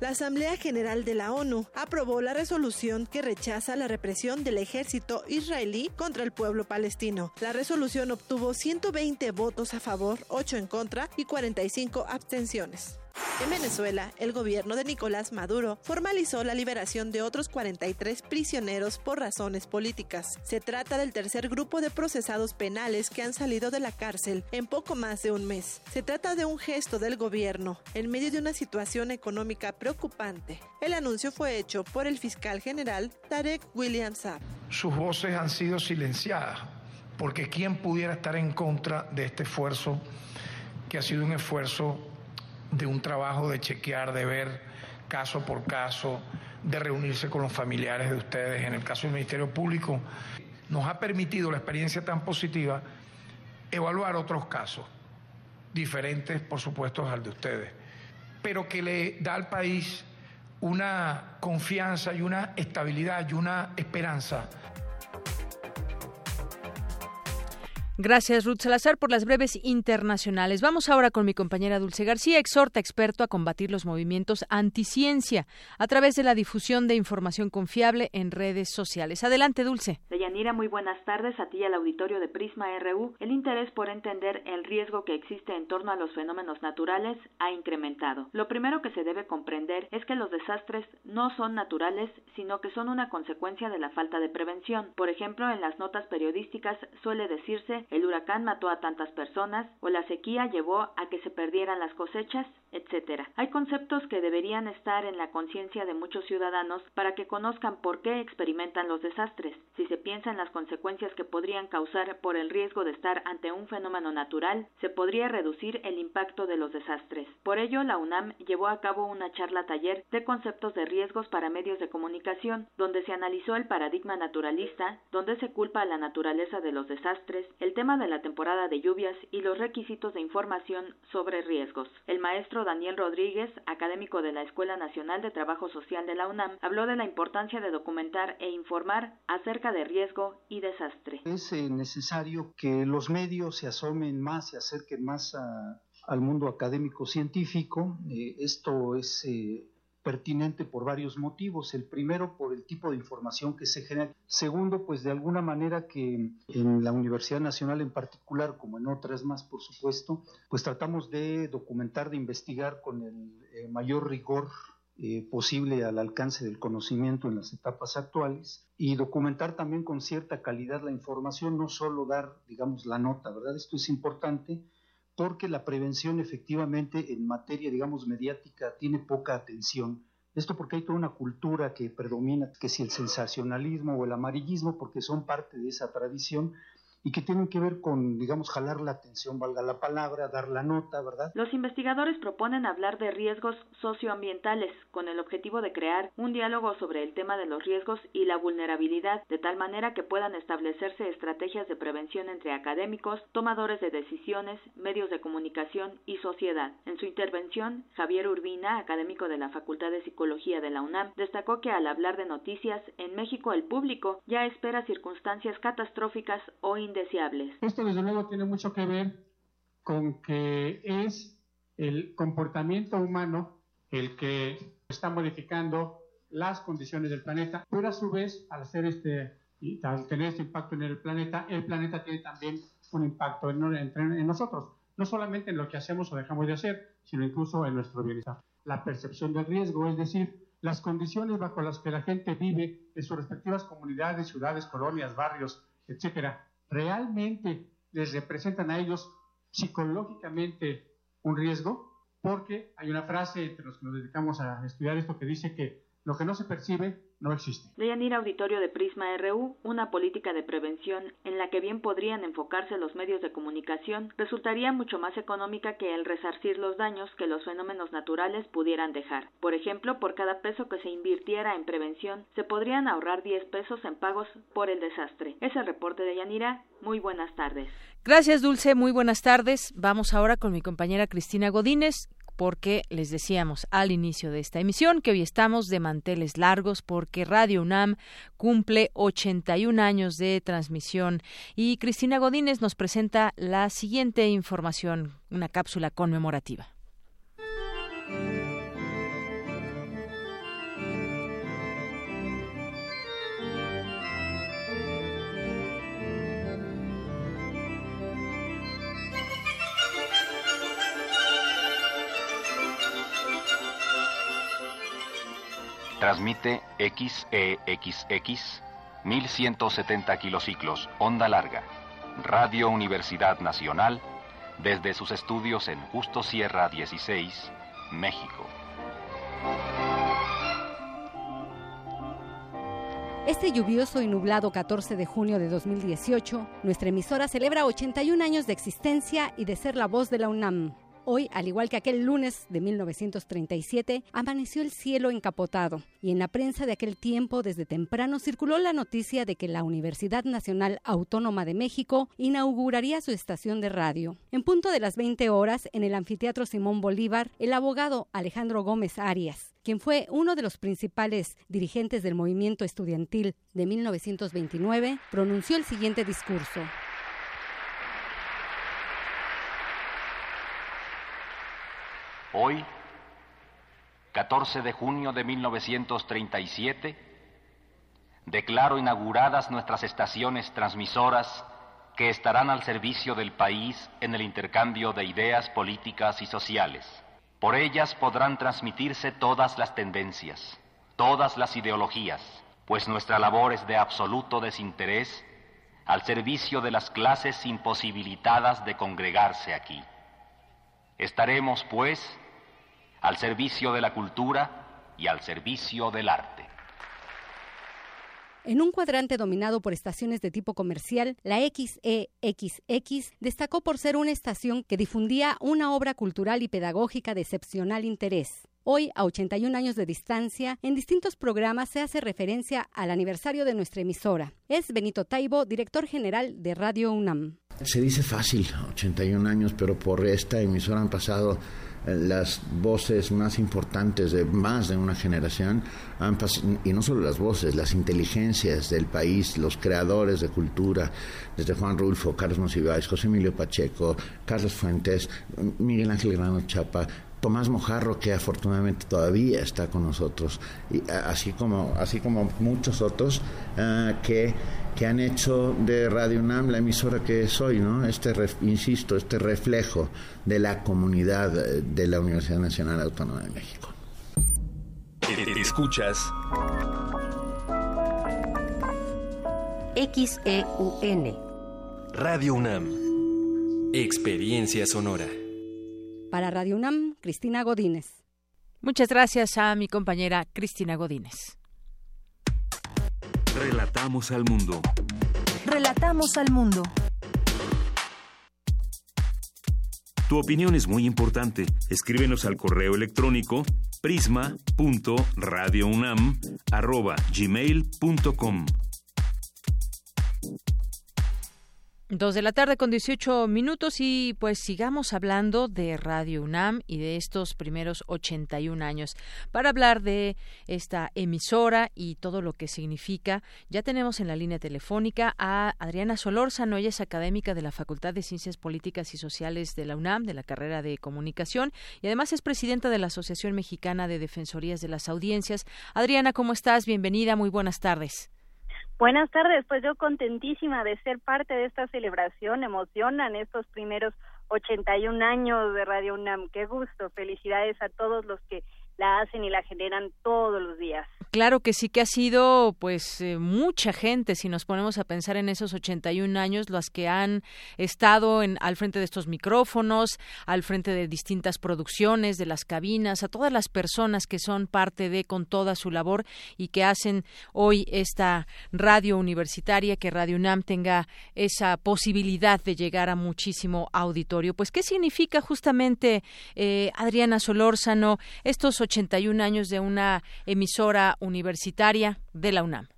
la Asamblea General de la ONU aprobó la resolución que rechaza la represión del ejército israelí contra el pueblo palestino. La resolución obtuvo 120 votos a favor, 8 en contra y 45 abstenciones. En Venezuela, el gobierno de Nicolás Maduro formalizó la liberación de otros 43 prisioneros por razones políticas. Se trata del tercer grupo de procesados penales que han salido de la cárcel en poco más de un mes. Se trata de un gesto del gobierno en medio de una situación económica preocupante. El anuncio fue hecho por el fiscal general Tarek William Saab. Sus voces han sido silenciadas porque ¿quién pudiera estar en contra de este esfuerzo que ha sido un esfuerzo de un trabajo de chequear, de ver caso por caso, de reunirse con los familiares de ustedes. En el caso del Ministerio Público, nos ha permitido la experiencia tan positiva evaluar otros casos, diferentes por supuesto al de ustedes, pero que le da al país una confianza y una estabilidad y una esperanza Gracias, Ruth Salazar, por las breves internacionales. Vamos ahora con mi compañera Dulce García, exhorta experto a combatir los movimientos anticiencia a través de la difusión de información confiable en redes sociales. Adelante, Dulce. Deyanira, muy buenas tardes a ti y al auditorio de Prisma RU. El interés por entender el riesgo que existe en torno a los fenómenos naturales ha incrementado. Lo primero que se debe comprender es que los desastres no son naturales, sino que son una consecuencia de la falta de prevención. Por ejemplo, en las notas periodísticas suele decirse el huracán mató a tantas personas o la sequía llevó a que se perdieran las cosechas, etc. Hay conceptos que deberían estar en la conciencia de muchos ciudadanos para que conozcan por qué experimentan los desastres. Si se piensa en las consecuencias que podrían causar por el riesgo de estar ante un fenómeno natural, se podría reducir el impacto de los desastres. Por ello, la UNAM llevó a cabo una charla taller de conceptos de riesgos para medios de comunicación, donde se analizó el paradigma naturalista, donde se culpa a la naturaleza de los desastres, el tema de la temporada de lluvias y los requisitos de información sobre riesgos. El maestro Daniel Rodríguez, académico de la Escuela Nacional de Trabajo Social de la UNAM, habló de la importancia de documentar e informar acerca de riesgo y desastre. Es eh, necesario que los medios se asomen más, se acerquen más a al mundo académico científico. Eh, esto es eh, pertinente por varios motivos. El primero, por el tipo de información que se genera. Segundo, pues de alguna manera que en la Universidad Nacional en particular, como en otras más, por supuesto, pues tratamos de documentar, de investigar con el eh, mayor rigor posible al alcance del conocimiento en las etapas actuales y documentar también con cierta calidad la información, no solo dar, digamos, la nota, ¿verdad? Esto es importante porque la prevención efectivamente en materia, digamos, mediática tiene poca atención. Esto porque hay toda una cultura que predomina, que si el sensacionalismo o el amarillismo, porque son parte de esa tradición, y que tienen que ver con, digamos, jalar la atención, valga la palabra, dar la nota, ¿verdad? Los investigadores proponen hablar de riesgos socioambientales con el objetivo de crear un diálogo sobre el tema de los riesgos y la vulnerabilidad, de tal manera que puedan establecerse estrategias de prevención entre académicos, tomadores de decisiones, medios de comunicación y sociedad. En su intervención, Javier Urbina, académico de la Facultad de Psicología de la UNAM, destacó que al hablar de noticias, en México el público ya espera circunstancias catastróficas o indeseables. Esto desde luego tiene mucho que ver con que es el comportamiento humano el que está modificando las condiciones del planeta, pero a su vez, al hacer este al tener este impacto en el planeta, el planeta tiene también un impacto en, en, nosotros, no solamente en lo que hacemos o dejamos de hacer, sino incluso en nuestro bienestar. La percepción del riesgo, es decir, las condiciones bajo las que la gente vive en sus respectivas comunidades, ciudades, colonias, barrios, etcétera, realmente les representan a ellos psicológicamente un riesgo, porque hay una frase entre los que nos dedicamos a estudiar esto que dice que lo que no se percibe no existe. Deyanira Auditorio de Prisma RU, una política de prevención en la que bien podrían enfocarse los medios de comunicación, resultaría mucho más económica que el resarcir los daños que los fenómenos naturales pudieran dejar. Por ejemplo, por cada peso que se invirtiera en prevención, se podrían ahorrar 10 pesos en pagos por el desastre. Es el reporte de Yanira. Muy buenas tardes. Gracias, Dulce. Muy buenas tardes. Vamos ahora con mi compañera Cristina Godínez, porque les decíamos al inicio de esta emisión que hoy estamos de manteles largos porque Radio UNAM cumple 81 años de transmisión y Cristina Godínez nos presenta la siguiente información, una cápsula conmemorativa. Transmite XEXX 1170 kilociclos, onda larga. Radio Universidad Nacional, desde sus estudios en Justo Sierra 16, México. Este lluvioso y nublado 14 de junio de 2018, nuestra emisora celebra 81 años de existencia y de ser la voz de la UNAM. Hoy, al igual que aquel lunes de 1937, amaneció el cielo encapotado y en la prensa de aquel tiempo desde temprano circuló la noticia de que la Universidad Nacional Autónoma de México inauguraría su estación de radio. En punto de las 20 horas, en el anfiteatro Simón Bolívar, el abogado Alejandro Gómez Arias, quien fue uno de los principales dirigentes del movimiento estudiantil de 1929, pronunció el siguiente discurso. Hoy, 14 de junio de 1937, declaro inauguradas nuestras estaciones transmisoras que estarán al servicio del país en el intercambio de ideas políticas y sociales. Por ellas podrán transmitirse todas las tendencias, todas las ideologías, pues nuestra labor es de absoluto desinterés al servicio de las clases imposibilitadas de congregarse aquí. Estaremos, pues, al servicio de la cultura y al servicio del arte. En un cuadrante dominado por estaciones de tipo comercial, la XEXX destacó por ser una estación que difundía una obra cultural y pedagógica de excepcional interés. Hoy, a 81 años de distancia, en distintos programas se hace referencia al aniversario de nuestra emisora. Es Benito Taibo, director general de Radio UNAM. Se dice fácil, 81 años, pero por esta emisora han pasado las voces más importantes de más de una generación, han y no solo las voces, las inteligencias del país, los creadores de cultura, desde Juan Rulfo, Carlos Monsiváis, José Emilio Pacheco, Carlos Fuentes, Miguel Ángel Grano Chapa, Tomás Mojarro, que afortunadamente todavía está con nosotros, y así como, así como muchos otros que que han hecho de Radio UNAM la emisora que soy, ¿no? Este, insisto, este reflejo de la comunidad eh, de la Universidad Nacional Autónoma de México. Escuchas XEUN Radio UNAM Experiencia sonora. Para Radio UNAM, Cristina Godínez. Muchas gracias a mi compañera Cristina Godínez. Relatamos al mundo. Relatamos al mundo. Tu opinión es muy importante. Escríbenos al correo electrónico prisma.radiounam@gmail.com. Dos de la tarde con 18 minutos y pues sigamos hablando de Radio UNAM y de estos primeros 81 años. Para hablar de esta emisora y todo lo que significa, ya tenemos en la línea telefónica a Adriana Solórzano, ella es académica de la Facultad de Ciencias Políticas y Sociales de la UNAM, de la carrera de Comunicación, y además es presidenta de la Asociación Mexicana de Defensorías de las Audiencias. Adriana, ¿cómo estás? Bienvenida, muy buenas tardes. Buenas tardes, pues yo contentísima de ser parte de esta celebración, emocionan estos primeros 81 años de Radio UNAM, qué gusto, felicidades a todos los que la hacen y la generan todos los días. Claro que sí que ha sido pues eh, mucha gente si nos ponemos a pensar en esos 81 años las que han estado en al frente de estos micrófonos, al frente de distintas producciones, de las cabinas, a todas las personas que son parte de con toda su labor y que hacen hoy esta radio universitaria que Radio UNAM tenga esa posibilidad de llegar a muchísimo auditorio. Pues qué significa justamente eh, Adriana Solórzano estos 81 años de una emisora universitaria de la UNAM?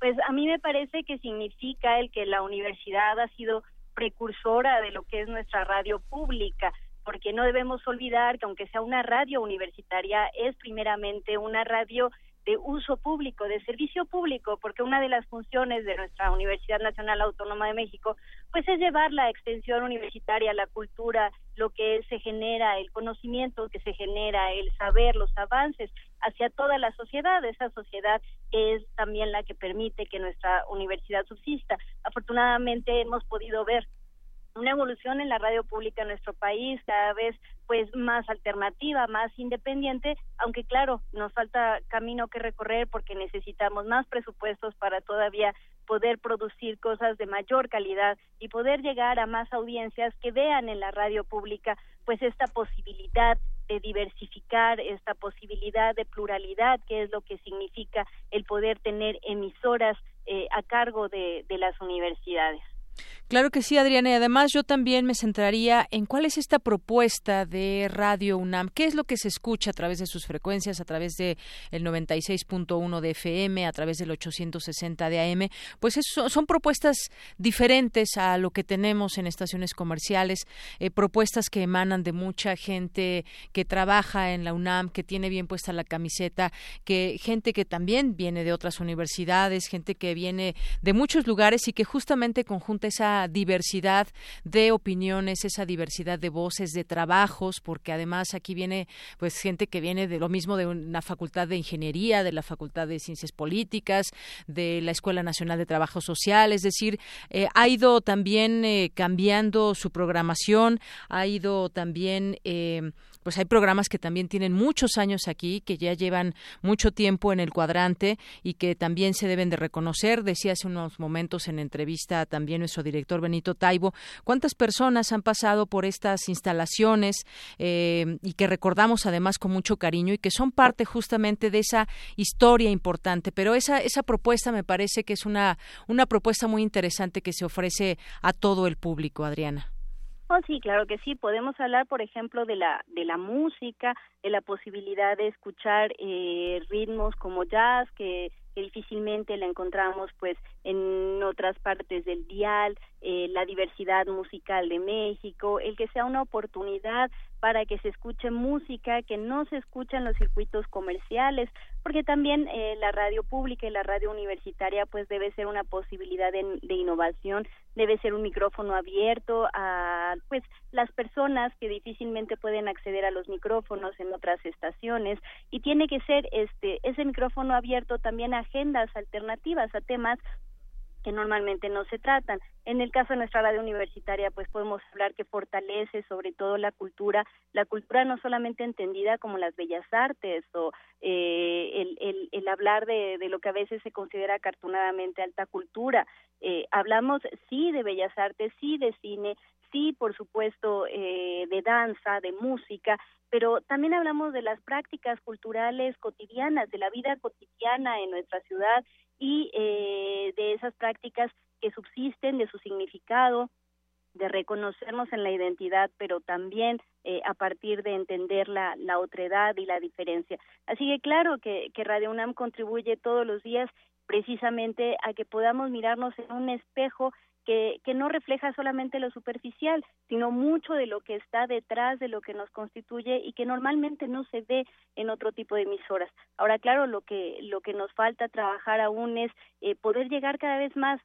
Pues a mí me parece que significa el que la universidad ha sido precursora de lo que es nuestra radio pública, porque no debemos olvidar que aunque sea una radio universitaria, es primeramente una radio de uso público, de servicio público, porque una de las funciones de nuestra Universidad Nacional Autónoma de México, pues es llevar la extensión universitaria, la cultura, lo que se genera, el conocimiento que se genera, el saber, los avances hacia toda la sociedad. Esa sociedad es también la que permite que nuestra universidad subsista. Afortunadamente hemos podido ver una evolución en la radio pública en nuestro país, cada vez pues más alternativa, más independiente, aunque claro, nos falta camino que recorrer porque necesitamos más presupuestos para todavía poder producir cosas de mayor calidad y poder llegar a más audiencias que vean en la radio pública pues esta posibilidad de diversificar, esta posibilidad de pluralidad, que es lo que significa el poder tener emisoras eh, a cargo de las universidades. Claro que sí, Adriana. Y además yo también me centraría en cuál es esta propuesta de Radio UNAM. ¿Qué es lo que se escucha a través de sus frecuencias, a través de el 96.1 de FM, a través del 860 de AM? Pues son propuestas diferentes a lo que tenemos en estaciones comerciales, eh, propuestas que emanan de mucha gente que trabaja en la UNAM, que tiene bien puesta la camiseta, que gente que también viene de otras universidades, gente que viene de muchos lugares y que justamente conjunta esa diversidad de opiniones, esa diversidad de voces, de trabajos, porque además aquí viene pues gente que viene de lo mismo de una facultad de ingeniería, de la facultad de ciencias políticas, de la Escuela Nacional de Trabajo Social, es decir, eh, ha ido también eh, cambiando su programación, ha ido también eh, pues hay programas que también tienen muchos años aquí, que ya llevan mucho tiempo en el cuadrante y que también se deben de reconocer. Decía hace unos momentos en entrevista también nuestro director Benito Taibo, cuántas personas han pasado por estas instalaciones eh, y que recordamos además con mucho cariño y que son parte justamente de esa historia importante. Pero esa, esa propuesta me parece que es una, una propuesta muy interesante que se ofrece a todo el público, Adriana. Oh, sí, claro que sí. Podemos hablar, por ejemplo, de la de la música, de la posibilidad de escuchar eh, ritmos como jazz que que difícilmente la encontramos pues en otras partes del dial, eh, la diversidad musical de México, el que sea una oportunidad para que se escuche música que no se escucha en los circuitos comerciales, porque también eh, la radio pública y la radio universitaria pues debe ser una posibilidad de, de, innovación, debe ser un micrófono abierto a pues las personas que difícilmente pueden acceder a los micrófonos en otras estaciones y tiene que ser este ese micrófono abierto también a agendas alternativas a temas que normalmente no se tratan. En el caso de nuestra radio universitaria, pues podemos hablar que fortalece sobre todo la cultura, la cultura no solamente entendida como las bellas artes o eh, el, el, el, hablar de, de, lo que a veces se considera cartunadamente alta cultura. Eh, hablamos sí de bellas artes, sí de cine, sí, por supuesto, eh, de danza, de música, pero también hablamos de las prácticas culturales cotidianas, de la vida cotidiana en nuestra ciudad y eh, de esas prácticas que subsisten, de su significado, de reconocernos en la identidad, pero también eh, a partir de entender la, la otredad y la diferencia. Así que claro que, que Radio UNAM contribuye todos los días precisamente a que podamos mirarnos en un espejo que, que no refleja solamente lo superficial, sino mucho de lo que está detrás de lo que nos constituye y que normalmente no se ve en otro tipo de emisoras. Ahora, claro, lo que, lo que nos falta trabajar aún es eh, poder llegar cada vez más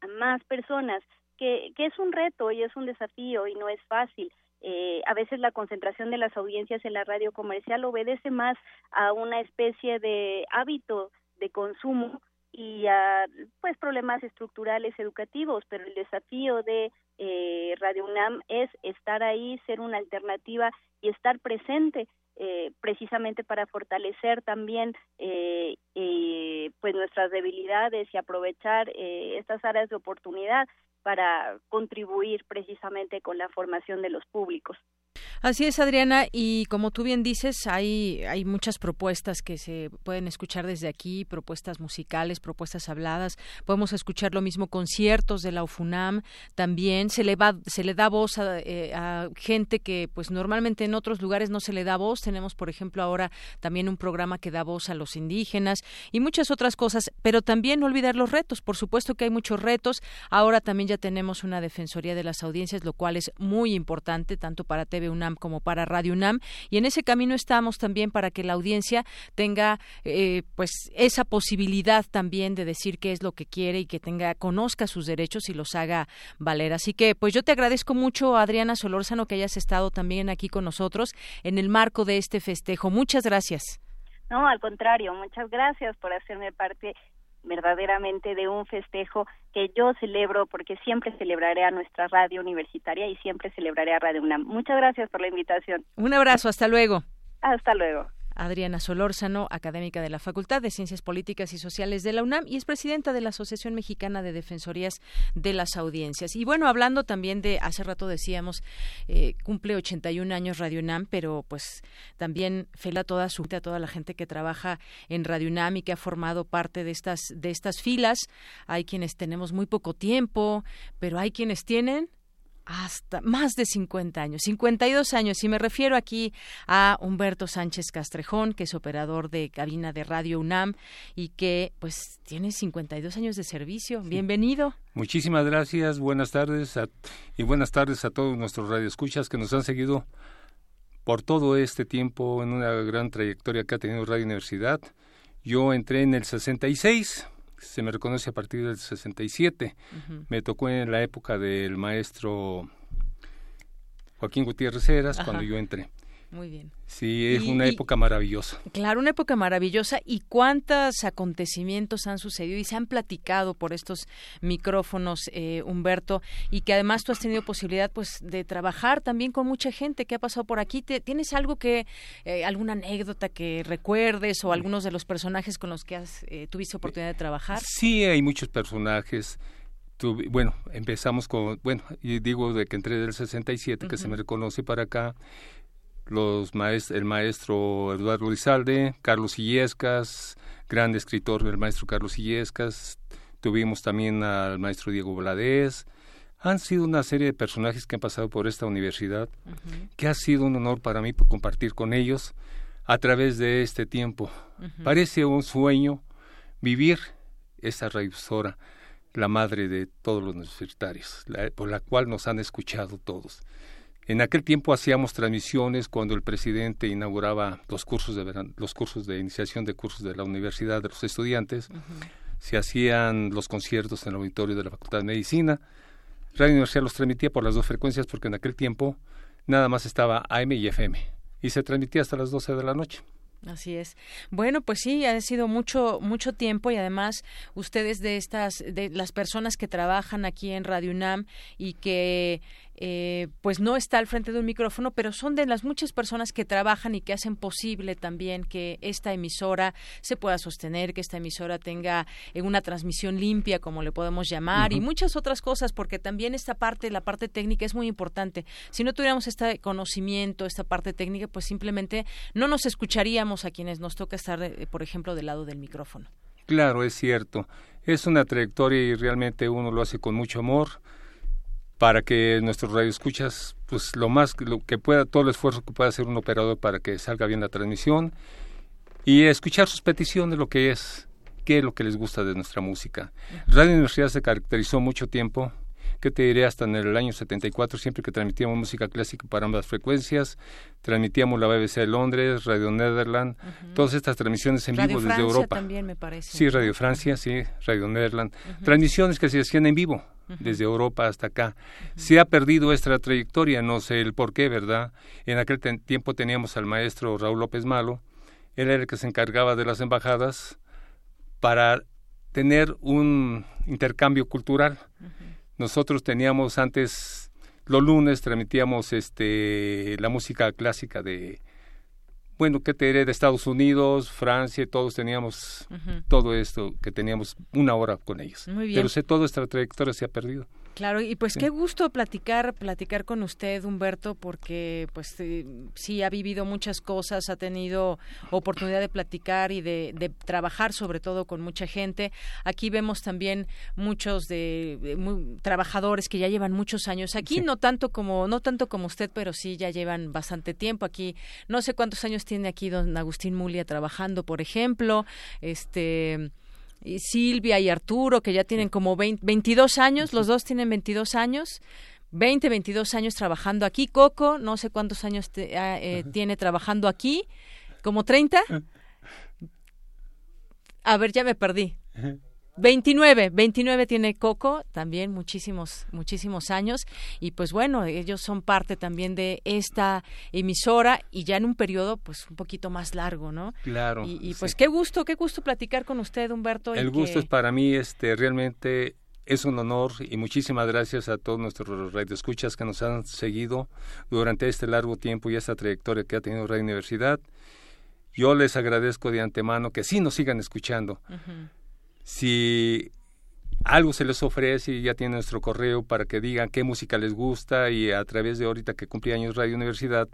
a más personas, que, que es un reto y es un desafío y no es fácil. Eh, a veces la concentración de las audiencias en la radio comercial obedece más a una especie de hábito de consumo y a pues problemas estructurales educativos, pero el desafío de eh, Radio UNAM es estar ahí, ser una alternativa y estar presente eh, precisamente para fortalecer también eh, eh, pues nuestras debilidades y aprovechar eh, estas áreas de oportunidad para contribuir precisamente con la formación de los públicos. Así es, Adriana, y como tú bien dices, hay, hay muchas propuestas que se pueden escuchar desde aquí, propuestas musicales, propuestas habladas. Podemos escuchar lo mismo conciertos de la UFUNAM, también se le, va, se le da voz a, eh, a gente que pues normalmente en otros lugares no se le da voz. Tenemos, por ejemplo, ahora también un programa que da voz a los indígenas y muchas otras cosas, pero también no olvidar los retos. Por supuesto que hay muchos retos. Ahora también ya tenemos una Defensoría de las Audiencias, lo cual es muy importante tanto para TV UNAM como para Radio UNAM y en ese camino estamos también para que la audiencia tenga eh, pues esa posibilidad también de decir qué es lo que quiere y que tenga conozca sus derechos y los haga valer. Así que pues yo te agradezco mucho Adriana Solórzano que hayas estado también aquí con nosotros en el marco de este festejo. Muchas gracias. No, al contrario, muchas gracias por hacerme parte verdaderamente de un festejo que yo celebro porque siempre celebraré a nuestra radio universitaria y siempre celebraré a Radio UNAM. Muchas gracias por la invitación. Un abrazo, hasta luego. Hasta luego. Adriana Solórzano, académica de la Facultad de Ciencias Políticas y Sociales de la UNAM y es presidenta de la Asociación Mexicana de Defensorías de las Audiencias. Y bueno, hablando también de, hace rato decíamos, eh, cumple 81 años Radio UNAM, pero pues también fela toda su a toda la gente que trabaja en Radio UNAM y que ha formado parte de estas, de estas filas. Hay quienes tenemos muy poco tiempo, pero hay quienes tienen hasta más de 50 años, 52 años, y me refiero aquí a Humberto Sánchez Castrejón, que es operador de cabina de Radio UNAM y que pues tiene 52 años de servicio. Bienvenido. Muchísimas gracias, buenas tardes y buenas tardes a todos nuestros radioescuchas que nos han seguido por todo este tiempo en una gran trayectoria que ha tenido Radio Universidad. Yo entré en el 66 se me reconoce a partir del 67. Uh-huh. Me tocó en la época del maestro Joaquín Gutiérrez Heras Ajá. cuando yo entré. Muy bien. Sí, es y, una época maravillosa. Claro, una época maravillosa. ¿Y cuántos acontecimientos han sucedido y se han platicado por estos micrófonos, eh, Humberto? Y que además tú has tenido posibilidad, pues, de trabajar también con mucha gente que ha pasado por aquí. ¿Te, ¿Tienes algo que, eh, alguna anécdota que recuerdes o algunos de los personajes con los que has, eh, tuviste oportunidad de trabajar? Sí, hay muchos personajes bueno, empezamos con, bueno, y digo de que entré del 67, uh -huh. que se me reconoce para acá, los maest el maestro Eduardo Lizalde, Carlos Illescas, gran escritor el maestro Carlos Illescas, tuvimos también al maestro Diego Valadez, han sido una serie de personajes que han pasado por esta universidad, uh -huh. que ha sido un honor para mí compartir con ellos a través de este tiempo. Uh -huh. Parece un sueño, vivir esta radiodifusora, la madre de todos los universitarios, por la cual nos han escuchado todos. En aquel tiempo hacíamos transmisiones cuando el presidente inauguraba los cursos de los cursos de iniciación de cursos de la universidad de los estudiantes. Se hacían los conciertos en el auditorio de la Facultad de Medicina. Radio Universidad los transmitía por las dos frecuencias porque en aquel tiempo nada más estaba AM y FM y se transmitía hasta las 12 de la noche. Así es. Bueno, pues sí, ha sido mucho mucho tiempo y además ustedes de estas de las personas que trabajan aquí en Radio UNAM y que eh, pues no está al frente de un micrófono, pero son de las muchas personas que trabajan y que hacen posible también que esta emisora se pueda sostener, que esta emisora tenga eh, una transmisión limpia, como le podemos llamar, y muchas otras cosas, porque también esta parte, la parte técnica es muy importante. Si no tuviéramos este conocimiento, esta parte técnica, pues simplemente no nos escucharíamos a quienes nos toca estar, eh, por ejemplo, del lado del micrófono. Claro, es cierto. Es una trayectoria y realmente uno lo hace con mucho amor para que nuestros radioescuchas, pues lo más lo que pueda, todo el esfuerzo que pueda hacer un operador para que salga bien la transmisión y escuchar sus peticiones, lo que es, qué es lo que les gusta de nuestra música. Radio Universidad se caracterizó mucho tiempo, que te diré hasta en el año 74, siempre que transmitíamos música clásica para ambas frecuencias, transmitíamos la BBC de Londres, Radio Netherland, todas estas transmisiones en vivo desde Europa. también me parece. Sí, Radio Francia, sí, Radio Netherland, transmisiones que se hacían en vivo desde Europa hasta acá. Se ha perdido esta trayectoria, no sé el por qué, ¿verdad? En aquel tiempo teníamos al maestro Raúl López Malo, él era el que se encargaba de las embajadas para tener un intercambio cultural. Nosotros teníamos antes los lunes transmitíamos este la música clásica de bueno, ¿qué te diré? De Estados Unidos, Francia, todos teníamos todo esto, que teníamos una hora con ellos. Muy bien. Pero sé, toda esta trayectoria se ha perdido. Claro, y pues qué gusto platicar, platicar con usted, Humberto, porque pues eh, sí ha vivido muchas cosas, ha tenido oportunidad de platicar y de, trabajar sobre todo con mucha gente. Aquí vemos también muchos de, trabajadores que ya llevan muchos años aquí, no tanto como no tanto como usted, pero sí ya llevan bastante tiempo aquí. No sé cuántos años tiene aquí don Agustín Mulia trabajando, por ejemplo, este y Silvia y Arturo, que ya tienen como 22 años, los dos tienen 22 años. 20, 22 años trabajando aquí. Coco, no sé cuántos años ah, eh, tiene trabajando aquí. ¿Como 30? A ver, ya me perdí. 29, 29 tiene Coco, también muchísimos, muchísimos años. Y pues bueno, ellos son parte también de esta emisora y ya en un periodo pues un poquito más largo, ¿no? Claro. Y, pues qué gusto, qué gusto platicar con usted, Humberto. El gusto es para mí, este, realmente es un honor y muchísimas gracias a todos nuestros radioescuchas que nos han seguido durante este largo tiempo y esta trayectoria que ha tenido Radio Universidad. Yo les agradezco de antemano que sí nos sigan escuchando si algo se les ofrece y ya tienen nuestro correo para que digan qué música les gusta y a través de ahorita que cumple años Radio Universidad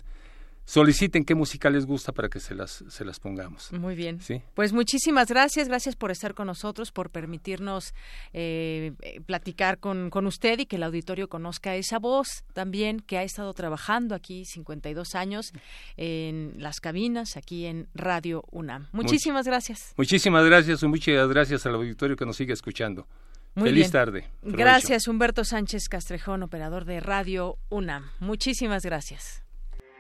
soliciten qué música les gusta para que se las, se las pongamos. Muy bien. ¿Sí? Pues muchísimas gracias, gracias por estar con nosotros, por permitirnos eh, platicar con, con, usted y que el auditorio conozca esa voz también que ha estado trabajando aquí 52 años en las cabinas, aquí en Radio UNAM. Muchísimas gracias. Muchísimas gracias y muchas gracias al auditorio que nos sigue escuchando. Muy Feliz tarde. Gracias, Humberto Sánchez Castrejón, operador de Radio UNAM. Muchísimas gracias.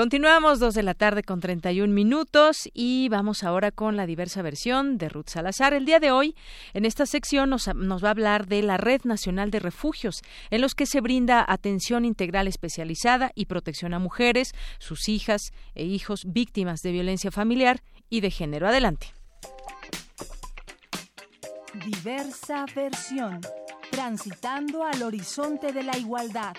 Continuamos dos de la tarde con 31 minutos y vamos ahora con la diversa versión de Ruth Salazar. El día de hoy, en esta sección, nos, nos va a hablar de la Red Nacional de Refugios, en los que se brinda atención integral especializada y protección a mujeres, sus hijas e hijos víctimas de violencia familiar y de género. Adelante. Diversa versión, transitando al horizonte de la igualdad.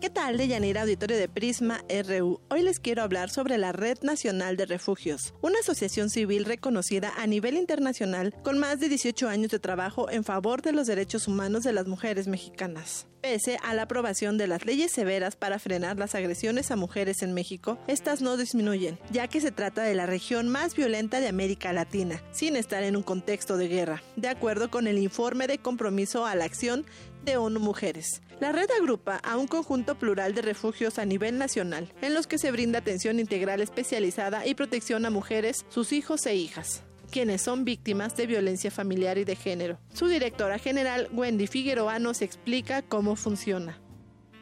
¿Qué tal de Yanira Auditorio de Prisma RU? Hoy les quiero hablar sobre la Red Nacional de Refugios, una asociación civil reconocida a nivel internacional con más de 18 años de trabajo en favor de los derechos humanos de las mujeres mexicanas. Pese a la aprobación de las leyes severas para frenar las agresiones a mujeres en México, estas no disminuyen, ya que se trata de la región más violenta de América Latina, sin estar en un contexto de guerra, de acuerdo con el informe de compromiso a la acción de ONU Mujeres. La red agrupa a un conjunto plural de refugios a nivel nacional, en los que se brinda atención integral especializada y protección a mujeres, sus hijos e hijas quienes son víctimas de violencia familiar y de género. Su directora general, Wendy Figueroa, nos explica cómo funciona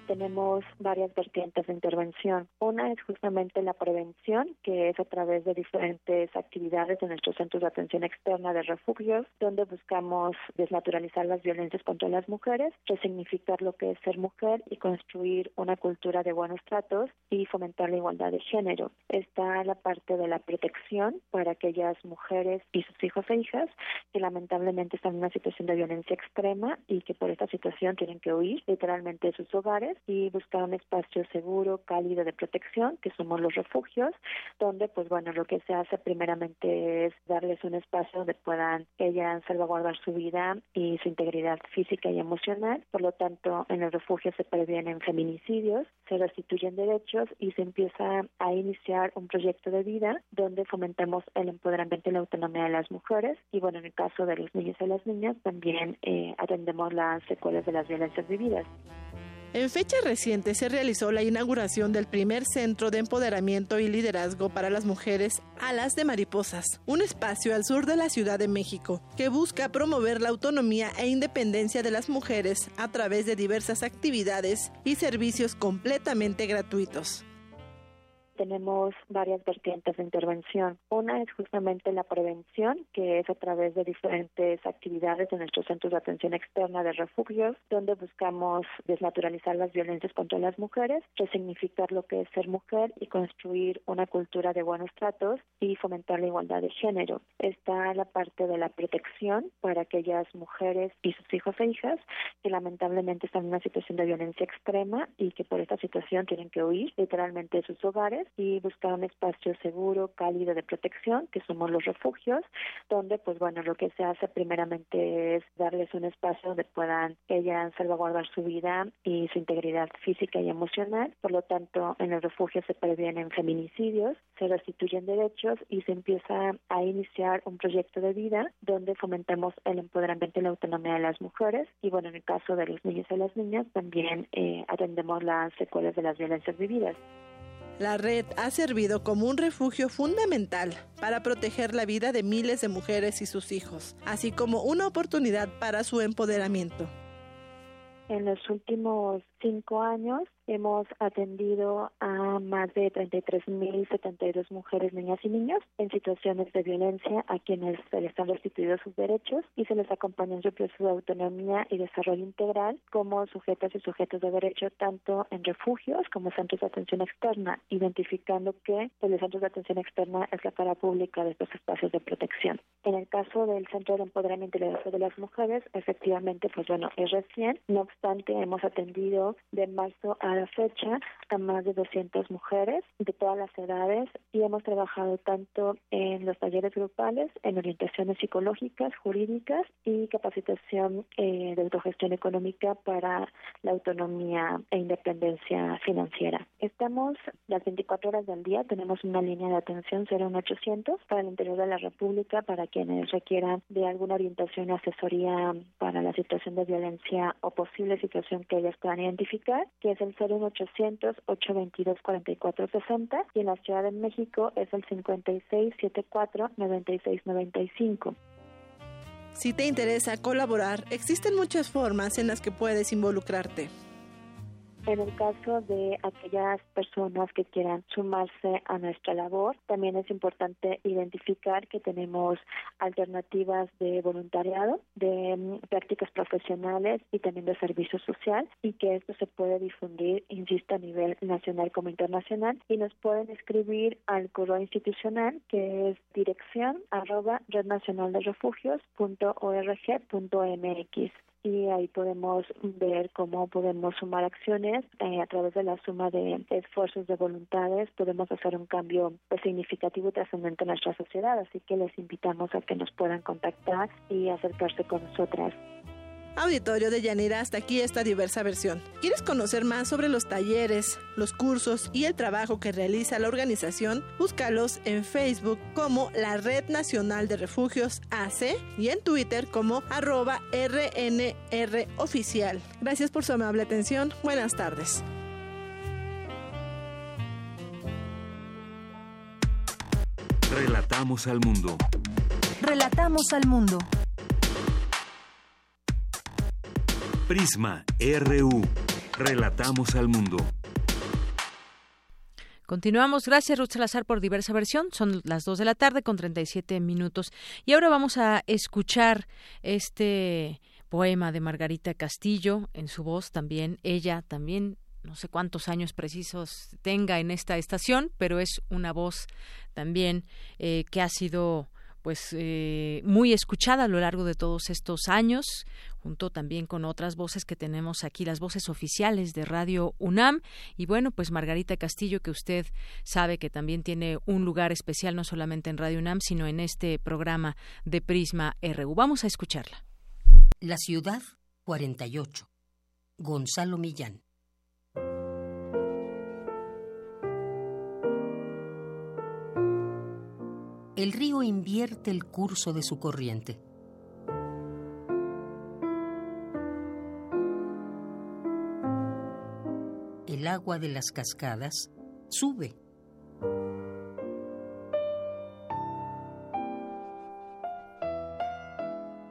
tenemos varias vertientes de intervención. Una es justamente la prevención, que es a través de diferentes actividades en nuestros centros de atención externa de refugios, donde buscamos desnaturalizar las violencias contra las mujeres, resignificar lo que es ser mujer y construir una cultura de buenos tratos y fomentar la igualdad de género. Está la parte de la protección para aquellas mujeres y sus hijos e hijas que lamentablemente están en una situación de violencia extrema y que por esta situación tienen que huir literalmente de sus hogares y buscar un espacio seguro, cálido de protección, que somos los refugios, donde pues bueno, lo que se hace primeramente es darles un espacio donde puedan ellas salvaguardar su vida y su integridad física y emocional. Por lo tanto, en el refugio se previenen feminicidios, se restituyen derechos y se empieza a iniciar un proyecto de vida donde fomentamos el empoderamiento y la autonomía de las mujeres y bueno, en el caso de los niños y las niñas también eh, atendemos las secuelas de las violencias vividas. En fecha reciente se realizó la inauguración del primer centro de empoderamiento y liderazgo para las mujeres Alas de Mariposas, un espacio al sur de la Ciudad de México que busca promover la autonomía e independencia de las mujeres a través de diversas actividades y servicios completamente gratuitos tenemos varias vertientes de intervención. Una es justamente la prevención, que es a través de diferentes actividades en nuestros centros de atención externa de refugios, donde buscamos desnaturalizar las violencias contra las mujeres, resignificar lo que es ser mujer y construir una cultura de buenos tratos y fomentar la igualdad de género. Está la parte de la protección para aquellas mujeres y sus hijos e hijas que lamentablemente están en una situación de violencia extrema y que por esta situación tienen que huir literalmente de sus hogares y buscar un espacio seguro, cálido de protección, que somos los refugios, donde pues bueno, lo que se hace primeramente es darles un espacio donde puedan ellas salvaguardar su vida y su integridad física y emocional. Por lo tanto, en el refugio se previenen feminicidios, se restituyen derechos y se empieza a iniciar un proyecto de vida donde fomentamos el empoderamiento y la autonomía de las mujeres y bueno, en el caso de los niños y las niñas también eh, atendemos las secuelas de las violencias vividas. La red ha servido como un refugio fundamental para proteger la vida de miles de mujeres y sus hijos, así como una oportunidad para su empoderamiento. En los últimos cinco años hemos atendido a más de 33.072 mujeres, niñas y niños en situaciones de violencia a quienes se les han restituido sus derechos y se les acompaña en su proceso de autonomía y desarrollo integral como sujetas y sujetos de derecho tanto en refugios como centros de atención externa, identificando que pues, los centros de atención externa es la cara pública de estos espacios de protección. En el caso del Centro de Empoderamiento y Liderazgo de las Mujeres, efectivamente, pues bueno, es recién, no obstante, hemos atendido de marzo a la fecha a más de 200 mujeres de todas las edades y hemos trabajado tanto en los talleres grupales, en orientaciones psicológicas, jurídicas y capacitación eh, de autogestión económica para la autonomía e independencia financiera. Estamos las 24 horas del día, tenemos una línea de atención 01800 para el interior de la República para quienes requieran de alguna orientación o asesoría para la situación de violencia o posible situación que ellas puedan identificar, que es el 01800-822-4460 y en la Ciudad de México es el 5674-9695. Si te interesa colaborar, existen muchas formas en las que puedes involucrarte. En el caso de aquellas personas que quieran sumarse a nuestra labor, también es importante identificar que tenemos alternativas de voluntariado, de mm, prácticas profesionales y también de servicio social y que esto se puede difundir, insisto, a nivel nacional como internacional y nos pueden escribir al correo institucional que es dirección arroba rednacionalderefugios.org.mx. y ahí podemos ver cómo podemos sumar acciones eh, a través de la suma de esfuerzos de voluntades podemos hacer un cambio pues, significativo y trascendente en nuestra sociedad. Así que les invitamos a que nos puedan contactar y acercarse con nosotras Auditorio de Yanira, hasta aquí esta diversa versión. ¿Quieres conocer más sobre los talleres, los cursos y el trabajo que realiza la organización? Búscalos en Facebook como la Red Nacional de Refugios AC y en Twitter como arroba RNR Oficial. Gracias por su amable atención. Buenas tardes. Relatamos al mundo. Relatamos al mundo. Prisma RU. Relatamos al mundo. Continuamos. Gracias, Ruth Salazar, por diversa versión. Son las 2 de la tarde con 37 minutos. Y ahora vamos a escuchar este poema de Margarita Castillo en su voz también. Ella también no sé cuántos años precisos tenga en esta estación, pero es una voz también eh, que ha sido pues eh, muy escuchada a lo largo de todos estos años, junto también con otras voces que tenemos aquí, las voces oficiales de Radio UNAM. Y bueno, pues Margarita Castillo, que usted sabe que también tiene un lugar especial no solamente en Radio UNAM, sino en este programa de Prisma RU. Vamos a escucharla. La ciudad 48. Gonzalo Millán. El río invierte el curso de su corriente. El agua de las cascadas sube.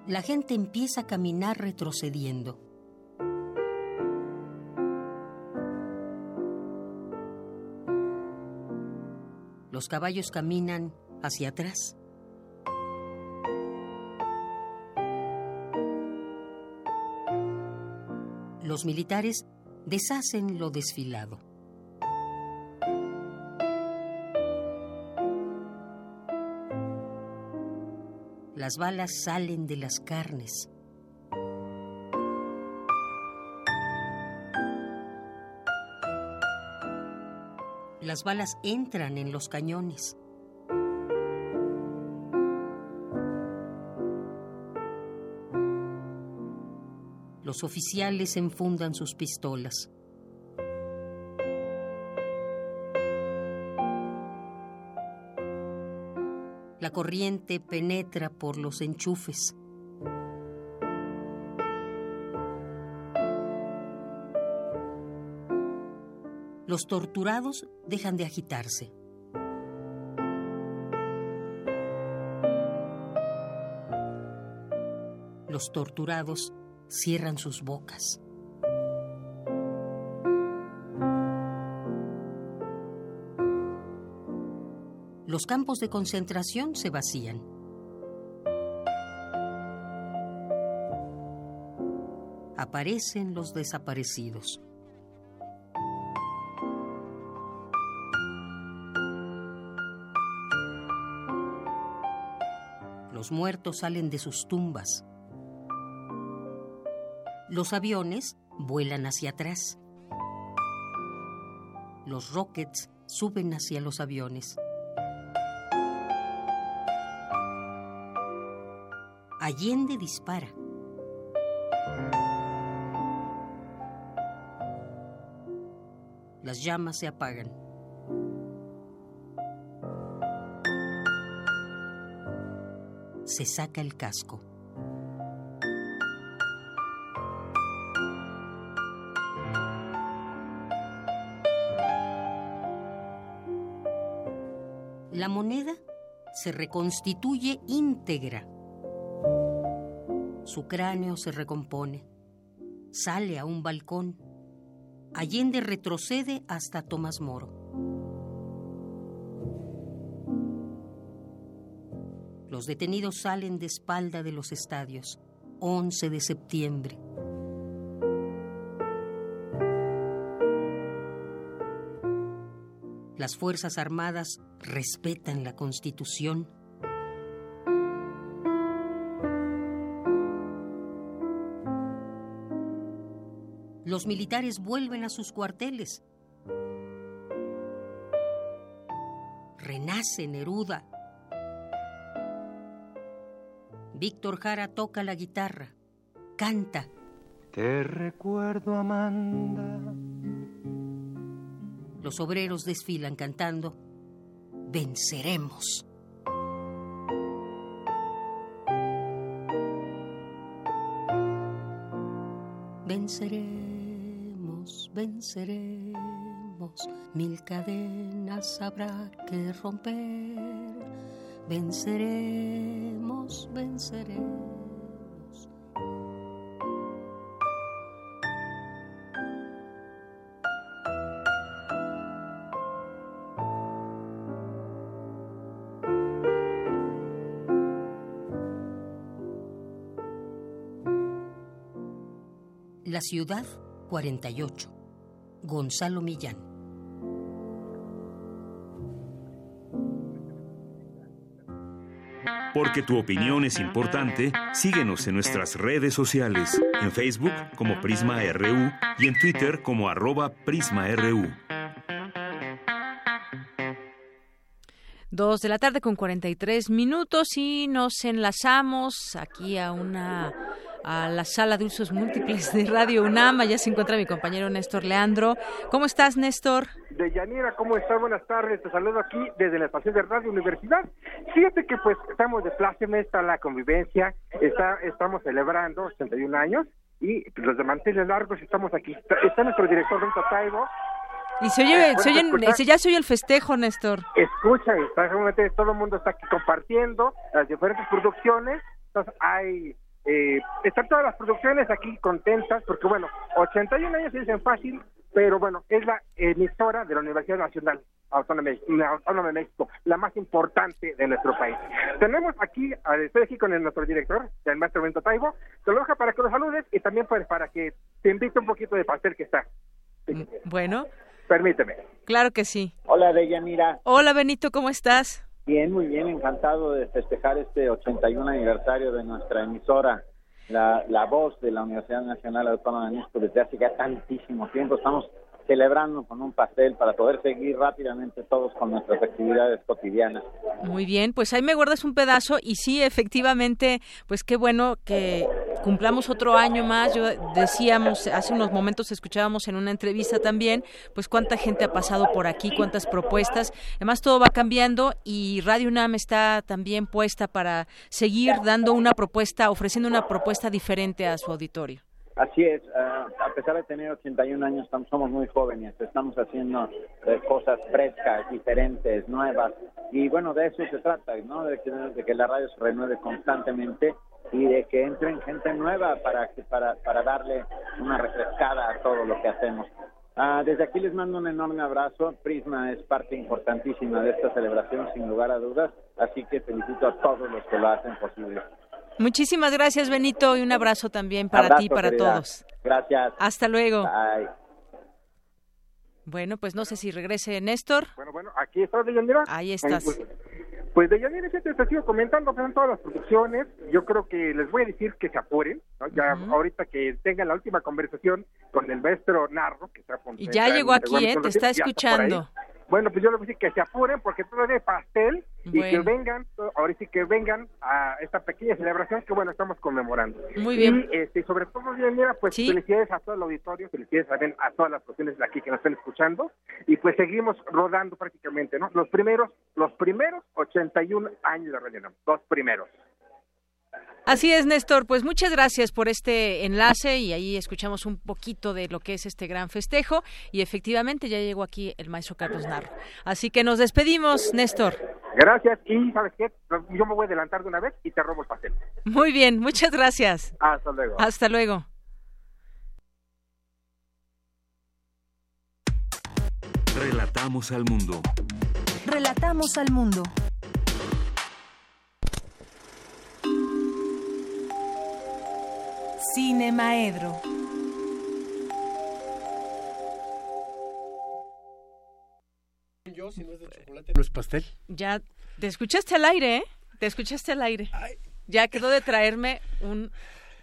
La gente empieza a caminar retrocediendo. Los caballos caminan hacia atrás. Los militares deshacen lo desfilado. Las balas salen de las carnes. Las balas entran en los cañones. Los oficiales enfundan sus pistolas. La corriente penetra por los enchufes. Los torturados dejan de agitarse. Los torturados cierran sus bocas. Los campos de concentración se vacían. Aparecen los desaparecidos. Los muertos salen de sus tumbas. Los aviones vuelan hacia atrás. Los rockets suben hacia los aviones. Allende dispara. Las llamas se apagan. Se saca el casco. Se reconstituye íntegra. Su cráneo se recompone, sale a un balcón. Allende retrocede hasta Tomás Moro. Los detenidos salen de espalda de los estadios. 11 de septiembre. Las Fuerzas Armadas respetan la Constitución. Los militares vuelven a sus cuarteles. Renace Neruda. Víctor Jara toca la guitarra, canta. Te recuerdo, Amanda. Los obreros desfilan cantando. Venceremos. Venceremos, venceremos, mil cadenas habrá que romper. Venceremos, venceremos. La ciudad 48. Gonzalo Millán. Porque tu opinión es importante, síguenos en nuestras redes sociales, en Facebook como Prisma RU y en Twitter como arroba PrismaRU. Dos de la tarde con 43 minutos y nos enlazamos aquí a una a la sala de usos múltiples de Radio UNAM. Ya se encuentra mi compañero Néstor Leandro. ¿Cómo estás, Néstor? De Yanira, ¿cómo estás? Buenas tardes. Te saludo aquí desde la estación de Radio Universidad. Fíjate que pues estamos de pláceme, está la convivencia, está, estamos celebrando 81 años y los de manteles largos estamos aquí. Está, está nuestro director Benito Taibo, Y se oye, se oyen- se- ya se oye el festejo, Néstor. escucha, está, realmente todo el mundo está aquí compartiendo las diferentes producciones. Entonces hay, eh, están todas las producciones aquí contentas, porque bueno, 81 años se dicen fácil, pero bueno, es la emisora de la Universidad Nacional Autónoma de, Autónoma de México, la más importante de nuestro país. Tenemos aquí, estoy aquí con el, nuestro director, el maestro Bento Taibo, te lo dejo para que lo saludes y también pues, para que te invite un poquito de pastel que está. Bueno, Permíteme. claro que sí. Hola, Deyanira. Hola, Benito, ¿cómo estás? Bien, muy bien, encantado de festejar este 81 aniversario de nuestra emisora, la, la voz de la Universidad Nacional Autónoma de México desde hace ya tantísimo tiempo. Estamos celebrando con un pastel para poder seguir rápidamente todos con nuestras actividades cotidianas. Muy bien, pues ahí me guardas un pedazo y sí, efectivamente, pues qué bueno que cumplamos otro año más. Yo decíamos, hace unos momentos escuchábamos en una entrevista también, pues cuánta gente ha pasado por aquí, cuántas propuestas. Además, todo va cambiando y Radio UNAM está también puesta para seguir dando una propuesta, ofreciendo una propuesta diferente a su auditorio. Así es, ah, a pesar de tener 81 años, somos muy jóvenes, estamos haciendo eh, cosas frescas, diferentes, nuevas, y bueno, de eso se trata, ¿no? De que, de que la radio se renueve constantemente y de que entren gente nueva para, que- para, para darle una refrescada a todo lo que hacemos. Ah, desde aquí les mando un enorme abrazo. Prisma es parte importantísima de esta celebración, sin lugar a dudas, así que felicito a todos los que lo hacen posible. Muchísimas gracias, Benito, y un abrazo también para Abrazo, ti y para querida. todos. Gracias. Hasta luego. Bye. Bueno, pues no sé si regrese Néstor. Bueno, bueno, aquí está Deyanira. Ahí estás. Pues, pues Deyanira, fíjate, te sigo comentando, pues, en todas las producciones. Yo creo que les voy a decir que se apuren, ¿no? Ya ahorita que tengan la última conversación con el maestro Narro, que está Y ya llegó aquí, ¿eh? Te está escuchando. Bueno, pues yo les voy a decir que se apuren porque todavía hay pastel y que vengan, ahora sí que vengan a esta pequeña celebración que, bueno, estamos conmemorando. Muy bien. Y este, sobre todo, Deyanira, pues felicidades a todo el auditorio, felicidades también a todas las personas de aquí que nos están escuchando y pues seguimos rodando prácticamente, ¿no? Los primeros, los primeros 81 años de Radio Nam, los primeros. Así es, Néstor. Pues muchas gracias por este enlace y ahí escuchamos un poquito de lo que es este gran festejo y efectivamente ya llegó aquí el maestro Carlos Narro. Así que nos despedimos, Néstor. Gracias y ¿sabes qué? Yo me voy a adelantar de una vez y te robo el pastel. Muy bien, muchas gracias. Hasta luego. Hasta luego. Relatamos al mundo. Relatamos al mundo. Cine Maedro. Yo, si no es de chocolate, no es pastel. Ya te escuchaste al aire, ¿eh? Te escuchaste al aire. Ya quedó de traerme un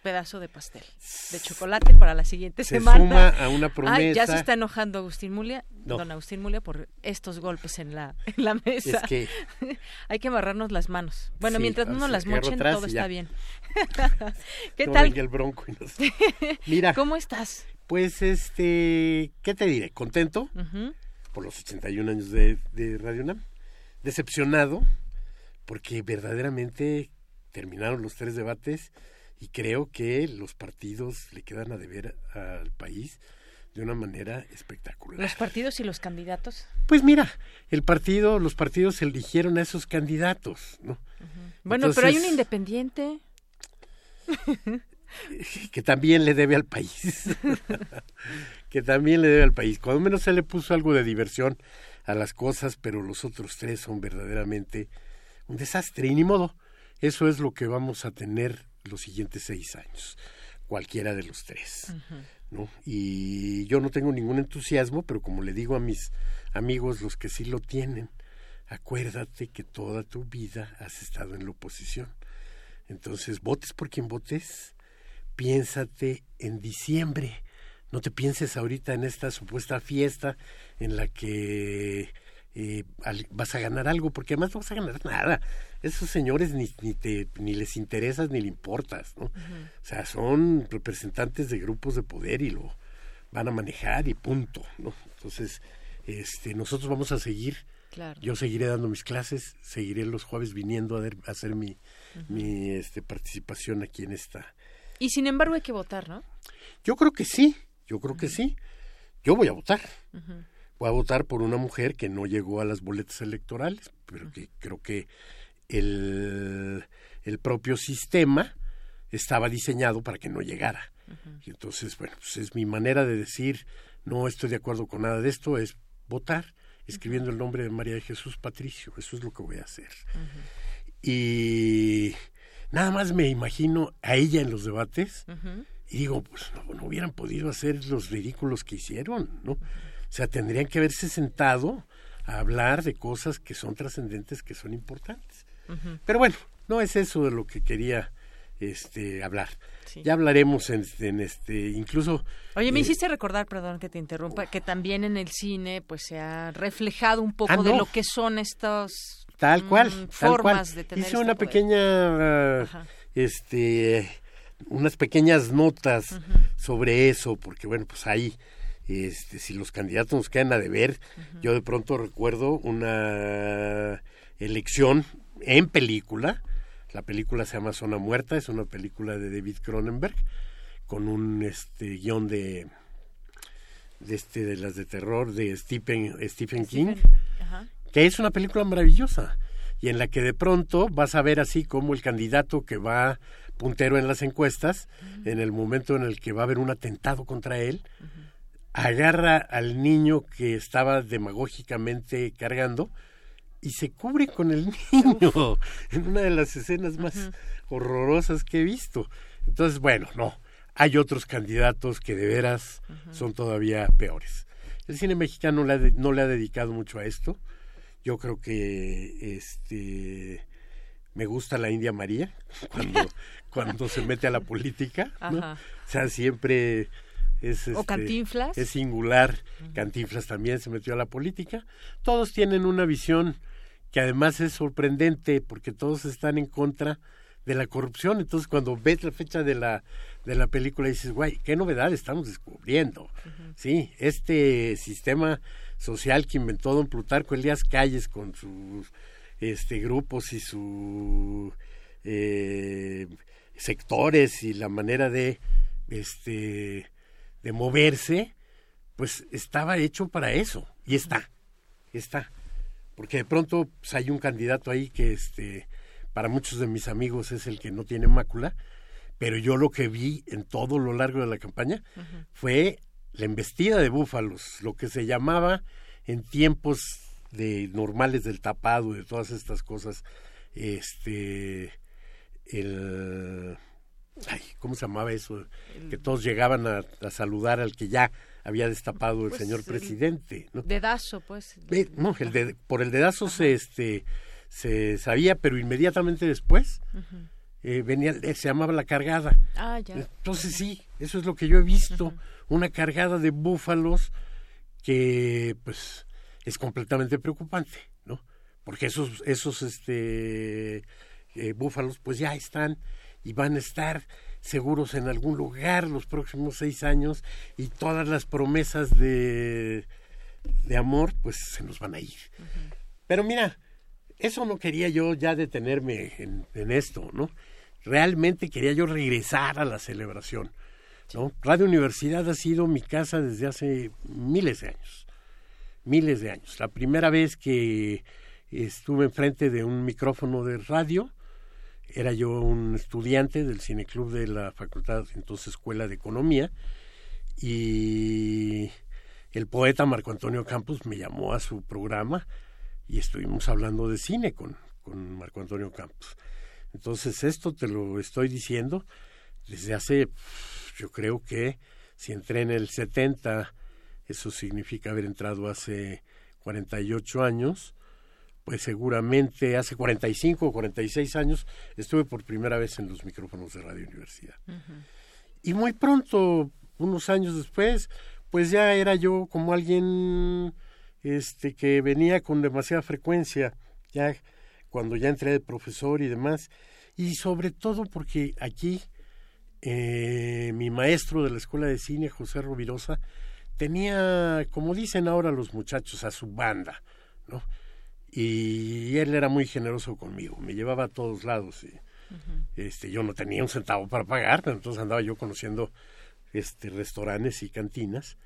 pedazo de pastel de chocolate para la siguiente se semana. suma a una promesa. Ay, ya se está enojando Agustín Mulia, don Agustín Mulia, por estos golpes en la, en la mesa. Es que... Hay que amarrarnos las manos. Bueno, Sí, mientras no nos las mochen, todo está bien. ¿Qué No tal? el bronco y nos- Mira. ¿Cómo estás? Pues, este, ¿qué te diré? Contento Ujú. por los 81 años de, de Radio UNAM. Decepcionado porque verdaderamente terminaron los tres debates y creo que los partidos le quedan a deber al país de una manera espectacular. Los partidos y los candidatos. Pues mira, el partido, los partidos eligieron a esos candidatos, ¿no? Bueno, pero hay un independiente. que también le debe al país. que también le debe al país. Cuando menos se le puso algo de diversión a las cosas, pero los otros tres son verdaderamente un desastre. Y ni modo, eso es lo que vamos a tener los siguientes seis años, cualquiera de los tres. ¿no? Y yo no tengo ningún entusiasmo, pero como le digo a mis amigos, los que sí lo tienen, acuérdate que toda tu vida has estado en la oposición. Entonces, votes por quien votes, piénsate en diciembre. No te pienses ahorita en esta supuesta fiesta en la que eh, al- vas a ganar algo, porque además no vas a ganar nada. Esos señores ni, ni, te, ni les interesas ni le importas, ¿no? O sea, son representantes de grupos de poder y lo van a manejar y punto, ¿no? Entonces, este, nosotros vamos a seguir. Claro. Yo seguiré dando mis clases, seguiré los jueves viniendo a, ver- a hacer mi, mi este, participación aquí en esta. Y sin embargo hay que votar, ¿no? Yo creo que sí, yo creo que sí. Yo voy a votar. Voy a votar por una mujer que no llegó a las boletas electorales, pero que creo que el, el propio sistema estaba diseñado para que no llegara. Y entonces, bueno, pues es mi manera de decir, no estoy de acuerdo con nada de esto, es votar escribiendo el nombre de María de Jesús Patricio. Eso es lo que voy a hacer. Y nada más me imagino a ella en los debates y digo, pues no, no hubieran podido hacer los ridículos que hicieron, ¿no? Sea, tendrían que haberse sentado a hablar de cosas que son trascendentes, que son importantes. Pero bueno, no es eso de lo que quería este hablar. Sí. Ya hablaremos en, en este, incluso Oye, me eh, hiciste recordar, perdón que te interrumpa, que también en el cine pues se ha reflejado un poco Ah, de lo que son estas Tal cual, mm, tal cual. formas de tener Hice este una poder. pequeña, Ajá. este, unas pequeñas notas sobre eso, porque bueno, pues ahí, este, si los candidatos nos quedan a deber, yo de pronto recuerdo una elección en película, la película se llama Zona Muerta, es una película de David Cronenberg, con un este guion de de este de las de terror de Stephen Stephen King que es una película maravillosa y en la que de pronto vas a ver así como el candidato que va puntero en las encuestas, en el momento en el que va a haber un atentado contra él, agarra al niño que estaba demagógicamente cargando y se cubre con el niño en una de las escenas más horrorosas que he visto. Entonces, bueno, no, hay otros candidatos que de veras son todavía peores. El cine mexicano le ha de- no le ha dedicado mucho a esto. Yo creo que este me gusta la India María cuando cuando se mete a la política, ¿no? O sea, siempre es O este, Cantinflas. es singular. Cantinflas también se metió a la política. Todos tienen una visión que además es sorprendente porque todos están en contra de la corrupción. Entonces, cuando ves la fecha de la, de la película, dices, guay, qué novedad estamos descubriendo. Sí, este sistema social que inventó don Plutarco Elías Calles con sus este, grupos y sus eh, sectores y la manera de, este, de moverse, pues estaba hecho para eso. Y está, está. Porque de pronto pues, hay un candidato ahí que este, para muchos de mis amigos es el que no tiene mácula, pero yo lo que vi en todo lo largo de la campaña fue la embestida de búfalos, lo que se llamaba en tiempos de normales del tapado y de todas estas cosas, este el ay, ¿cómo se llamaba eso? que todos llegaban a, a saludar al que ya había destapado el Pues, señor presidente, ¿no? Dedazo, pues. Eh, no, el de- por el dedazo se este se sabía, pero inmediatamente después eh, venía, eh, se llamaba la cargada. Ah, ya. Entonces sí, eso es lo que yo he visto, una cargada de búfalos que pues es completamente preocupante, ¿no? Porque esos, esos este, eh, búfalos pues ya están y van a estar seguros en algún lugar los próximos seis años y todas las promesas de, de amor pues se nos van a ir. Pero mira, eso no quería yo ya detenerme en, en esto, ¿no? Realmente quería yo regresar a la celebración. ¿no? Radio Universidad ha sido mi casa desde hace miles de años. Miles de años. La primera vez que estuve enfrente de un micrófono de radio, era yo un estudiante del cineclub de la facultad, entonces Escuela de Economía, y el poeta Marco Antonio Campos me llamó a su programa y estuvimos hablando de cine con, con Marco Antonio Campos. Entonces esto te lo estoy diciendo desde hace, yo creo que si entré en el 70, eso significa haber entrado hace 48 años, pues seguramente hace 45 o 46 años estuve por primera vez en los micrófonos de Radio Universidad. Y muy pronto, unos años después, pues ya era yo como alguien este que venía con demasiada frecuencia, ya cuando ya entré de profesor y demás, y sobre todo porque aquí eh, mi maestro de la Escuela de Cine, José Rovirosa, tenía, como dicen ahora los muchachos, a su banda, ¿no? Y él era muy generoso conmigo, me llevaba a todos lados. Y, este, yo no tenía un centavo para pagar, pero entonces andaba yo conociendo este, restaurantes y cantinas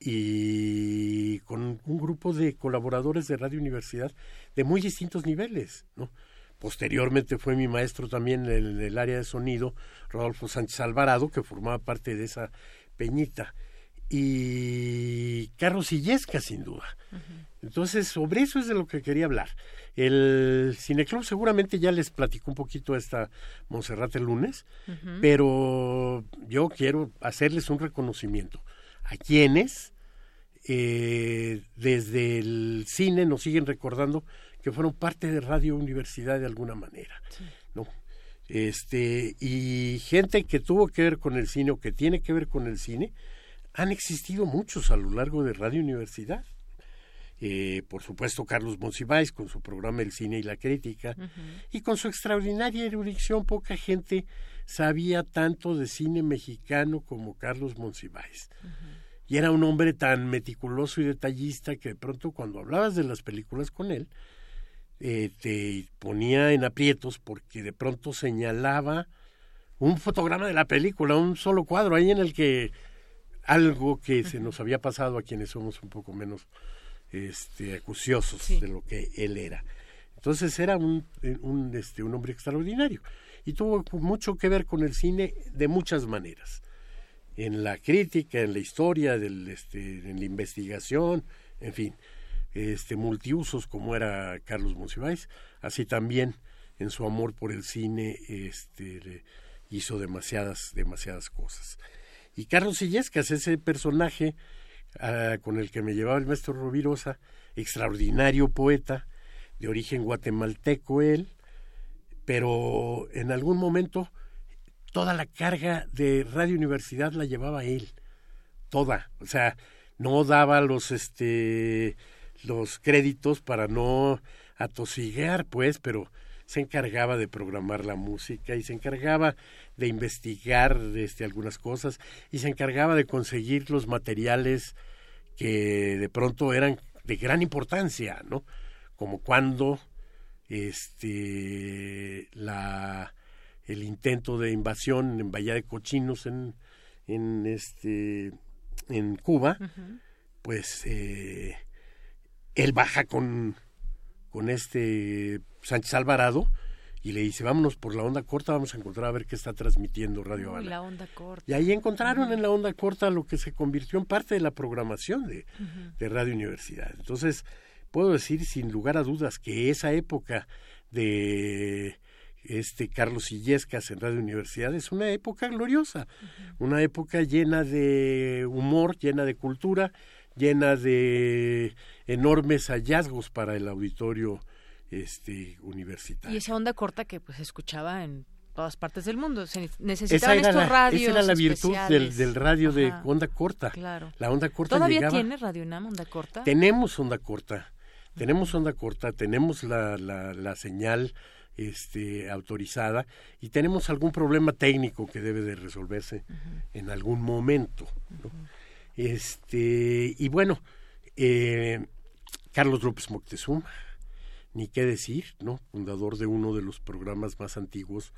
y con un grupo de colaboradores de Radio Universidad de muy distintos niveles, ¿no? Posteriormente fue mi maestro también en el área de sonido, Rodolfo Sánchez Alvarado, que formaba parte de esa peñita. Y Carlos Illesca, sin duda. Entonces, sobre eso es de lo que quería hablar. El Cineclub seguramente ya les platicó un poquito esta Monserrat el lunes, pero yo quiero hacerles un reconocimiento a quienes eh, desde el cine nos siguen recordando que fueron parte de Radio Universidad de alguna manera, ¿no? Este, y gente que tuvo que ver con el cine o que tiene que ver con el cine, han existido muchos a lo largo de Radio Universidad. Eh, por supuesto, Carlos Monsiváis con su programa El cine y la crítica, y con su extraordinaria erudición, poca gente sabía tanto de cine mexicano como Carlos Monsiváis. Y era un hombre tan meticuloso y detallista que de pronto cuando hablabas de las películas con él, eh, te ponía en aprietos porque de pronto señalaba un fotograma de la película, un solo cuadro ahí en el que algo que se nos había pasado a quienes somos un poco menos este, acuciosos de lo que él era. Entonces era un, un, este, un hombre extraordinario y tuvo mucho que ver con el cine de muchas maneras en la crítica, en la historia, del, este, en la investigación, en fin, este, multiusos como era Carlos Monsiváis, así también en su amor por el cine este, hizo demasiadas, demasiadas cosas. Y Carlos Illescas, ese personaje ah, con el que me llevaba el maestro Rovirosa, extraordinario poeta, de origen guatemalteco él, pero en algún momento toda la carga de Radio Universidad la llevaba él, toda, o sea, no daba los este los créditos para no atosigar, pues, pero se encargaba de programar la música y se encargaba de investigar este, algunas cosas y se encargaba de conseguir los materiales que de pronto eran de gran importancia, ¿no? Como cuando este la el intento de invasión en Bahía de Cochinos en, en este en Cuba, pues eh, él baja con, con este Sánchez Alvarado y le dice, vámonos por la onda corta, vamos a encontrar a ver qué está transmitiendo Radio Habana. La onda corta. Y ahí encontraron en la onda corta lo que se convirtió en parte de la programación de, de Radio Universidad. Entonces, puedo decir sin lugar a dudas que esa época de este Carlos Illescas en Radio Universidad es una época gloriosa, una época llena de humor, llena de cultura, llena de enormes hallazgos para el auditorio este universitario. Y esa onda corta que pues escuchaba en todas partes del mundo. Se necesitaban estos radios Esa era la virtud del, radio de onda corta. Claro. La onda corta ¿Todavía tiene Radio UNAM onda corta? Tenemos onda corta. Tenemos onda corta, tenemos la, la, señal este, autorizada y tenemos algún problema técnico que debe de resolverse en algún momento. Este, y bueno, eh, Carlos López Moctezuma, ni qué decir, ¿no? Fundador de uno de los programas más antiguos,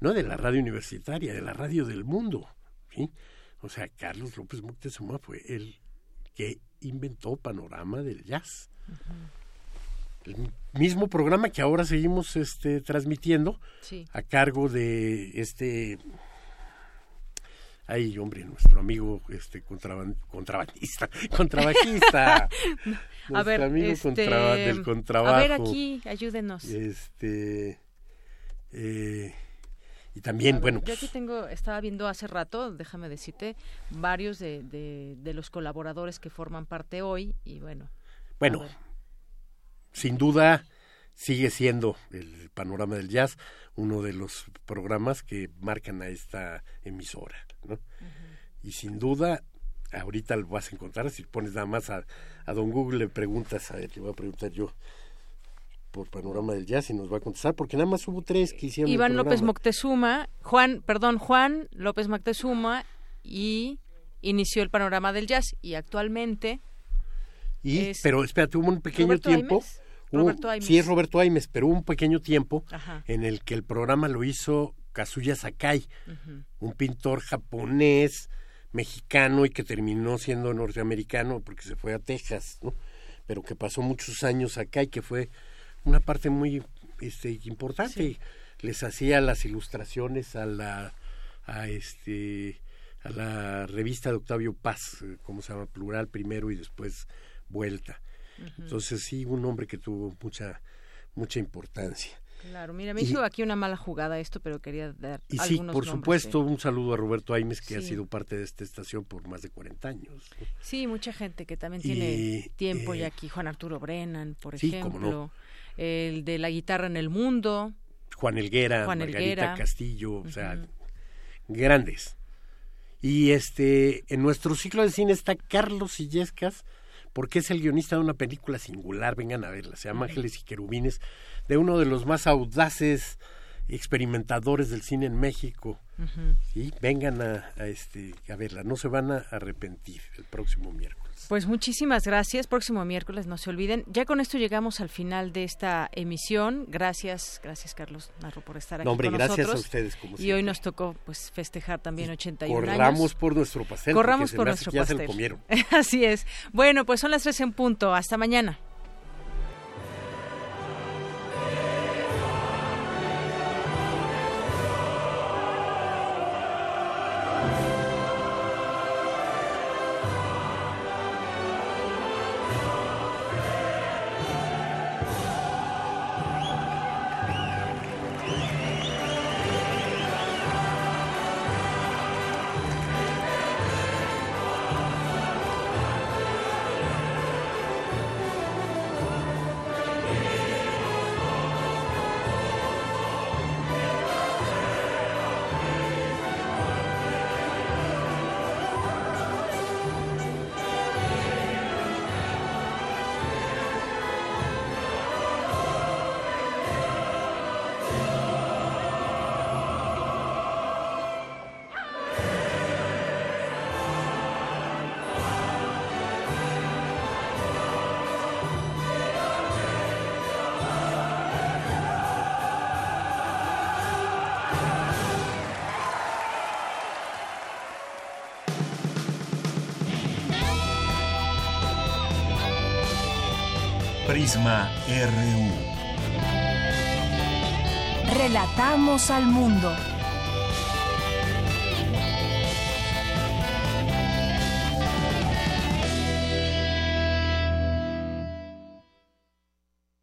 no de la radio universitaria, de la radio del mundo, ¿sí? O sea, Carlos López Moctezuma fue el que inventó Panorama del Jazz. El mismo programa que ahora seguimos este, transmitiendo a cargo de este Ay, hombre, nuestro amigo este contrabandista, contrabajista. a ver, amigo este, del contrabajo. A ver aquí, ayúdenos. Este eh, y también, bueno, yo pues, aquí tengo, estaba viendo hace rato, déjame decirte, varios de, de, los colaboradores que forman parte hoy y bueno. Bueno, sin duda sigue siendo el panorama del jazz uno de los programas que marcan a esta emisora, ¿no? Y sin duda, ahorita lo vas a encontrar, si pones nada más a, a don Google, le preguntas, a le voy a preguntar yo por Panorama del Jazz y nos va a contestar, porque nada más hubo tres que hicieron Iván López Moctezuma, Juan, perdón, Juan López Moctezuma y inició el Panorama del Jazz y actualmente... Y, pero espérate, hubo un pequeño tiempo... Roberto Aimes. Sí, es Roberto Aimes, pero hubo un pequeño tiempo en el que el programa lo hizo Kazuya Sakai, un pintor japonés, mexicano y que terminó siendo norteamericano porque se fue a Texas, ¿no? pero que pasó muchos años acá y que fue una parte muy este, importante. Les hacía las ilustraciones a la, a este, a la revista de Octavio Paz, eh, como se llama, plural primero y después vuelta. Entonces sí, un hombre que tuvo mucha, mucha importancia. Claro, mira, me hizo aquí una mala jugada esto, pero quería dar Y sí, por supuesto, un saludo a Roberto Aimes, que ha sido parte de esta estación por más de 40 años. Sí, mucha gente que también tiene tiempo y eh, aquí, Juan Arturo Brennan, por ejemplo, el de la guitarra en el mundo. Juan Elguera, Margarita Castillo, o sea, grandes. Y este, en nuestro ciclo de cine está Carlos Illescas, porque es el guionista de una película singular, vengan a verla, se llama Ángeles y Querubines, de uno de los más audaces experimentadores del cine en México. y Vengan a, este, a verla, no se van a arrepentir el próximo miércoles. Pues muchísimas gracias. Próximo miércoles, no se olviden. Ya con esto llegamos al final de esta emisión. Gracias, gracias Carlos Narro por estar aquí hombre, con gracias nosotros. a ustedes como Y hoy nos tocó pues festejar también 81 corramos años. Corramos por nuestro pastel. Corramos por nuestro ya pastel. se lo comieron. Así es. Bueno, pues son las tres en punto. Hasta mañana. Prisma RU. Relatamos al mundo.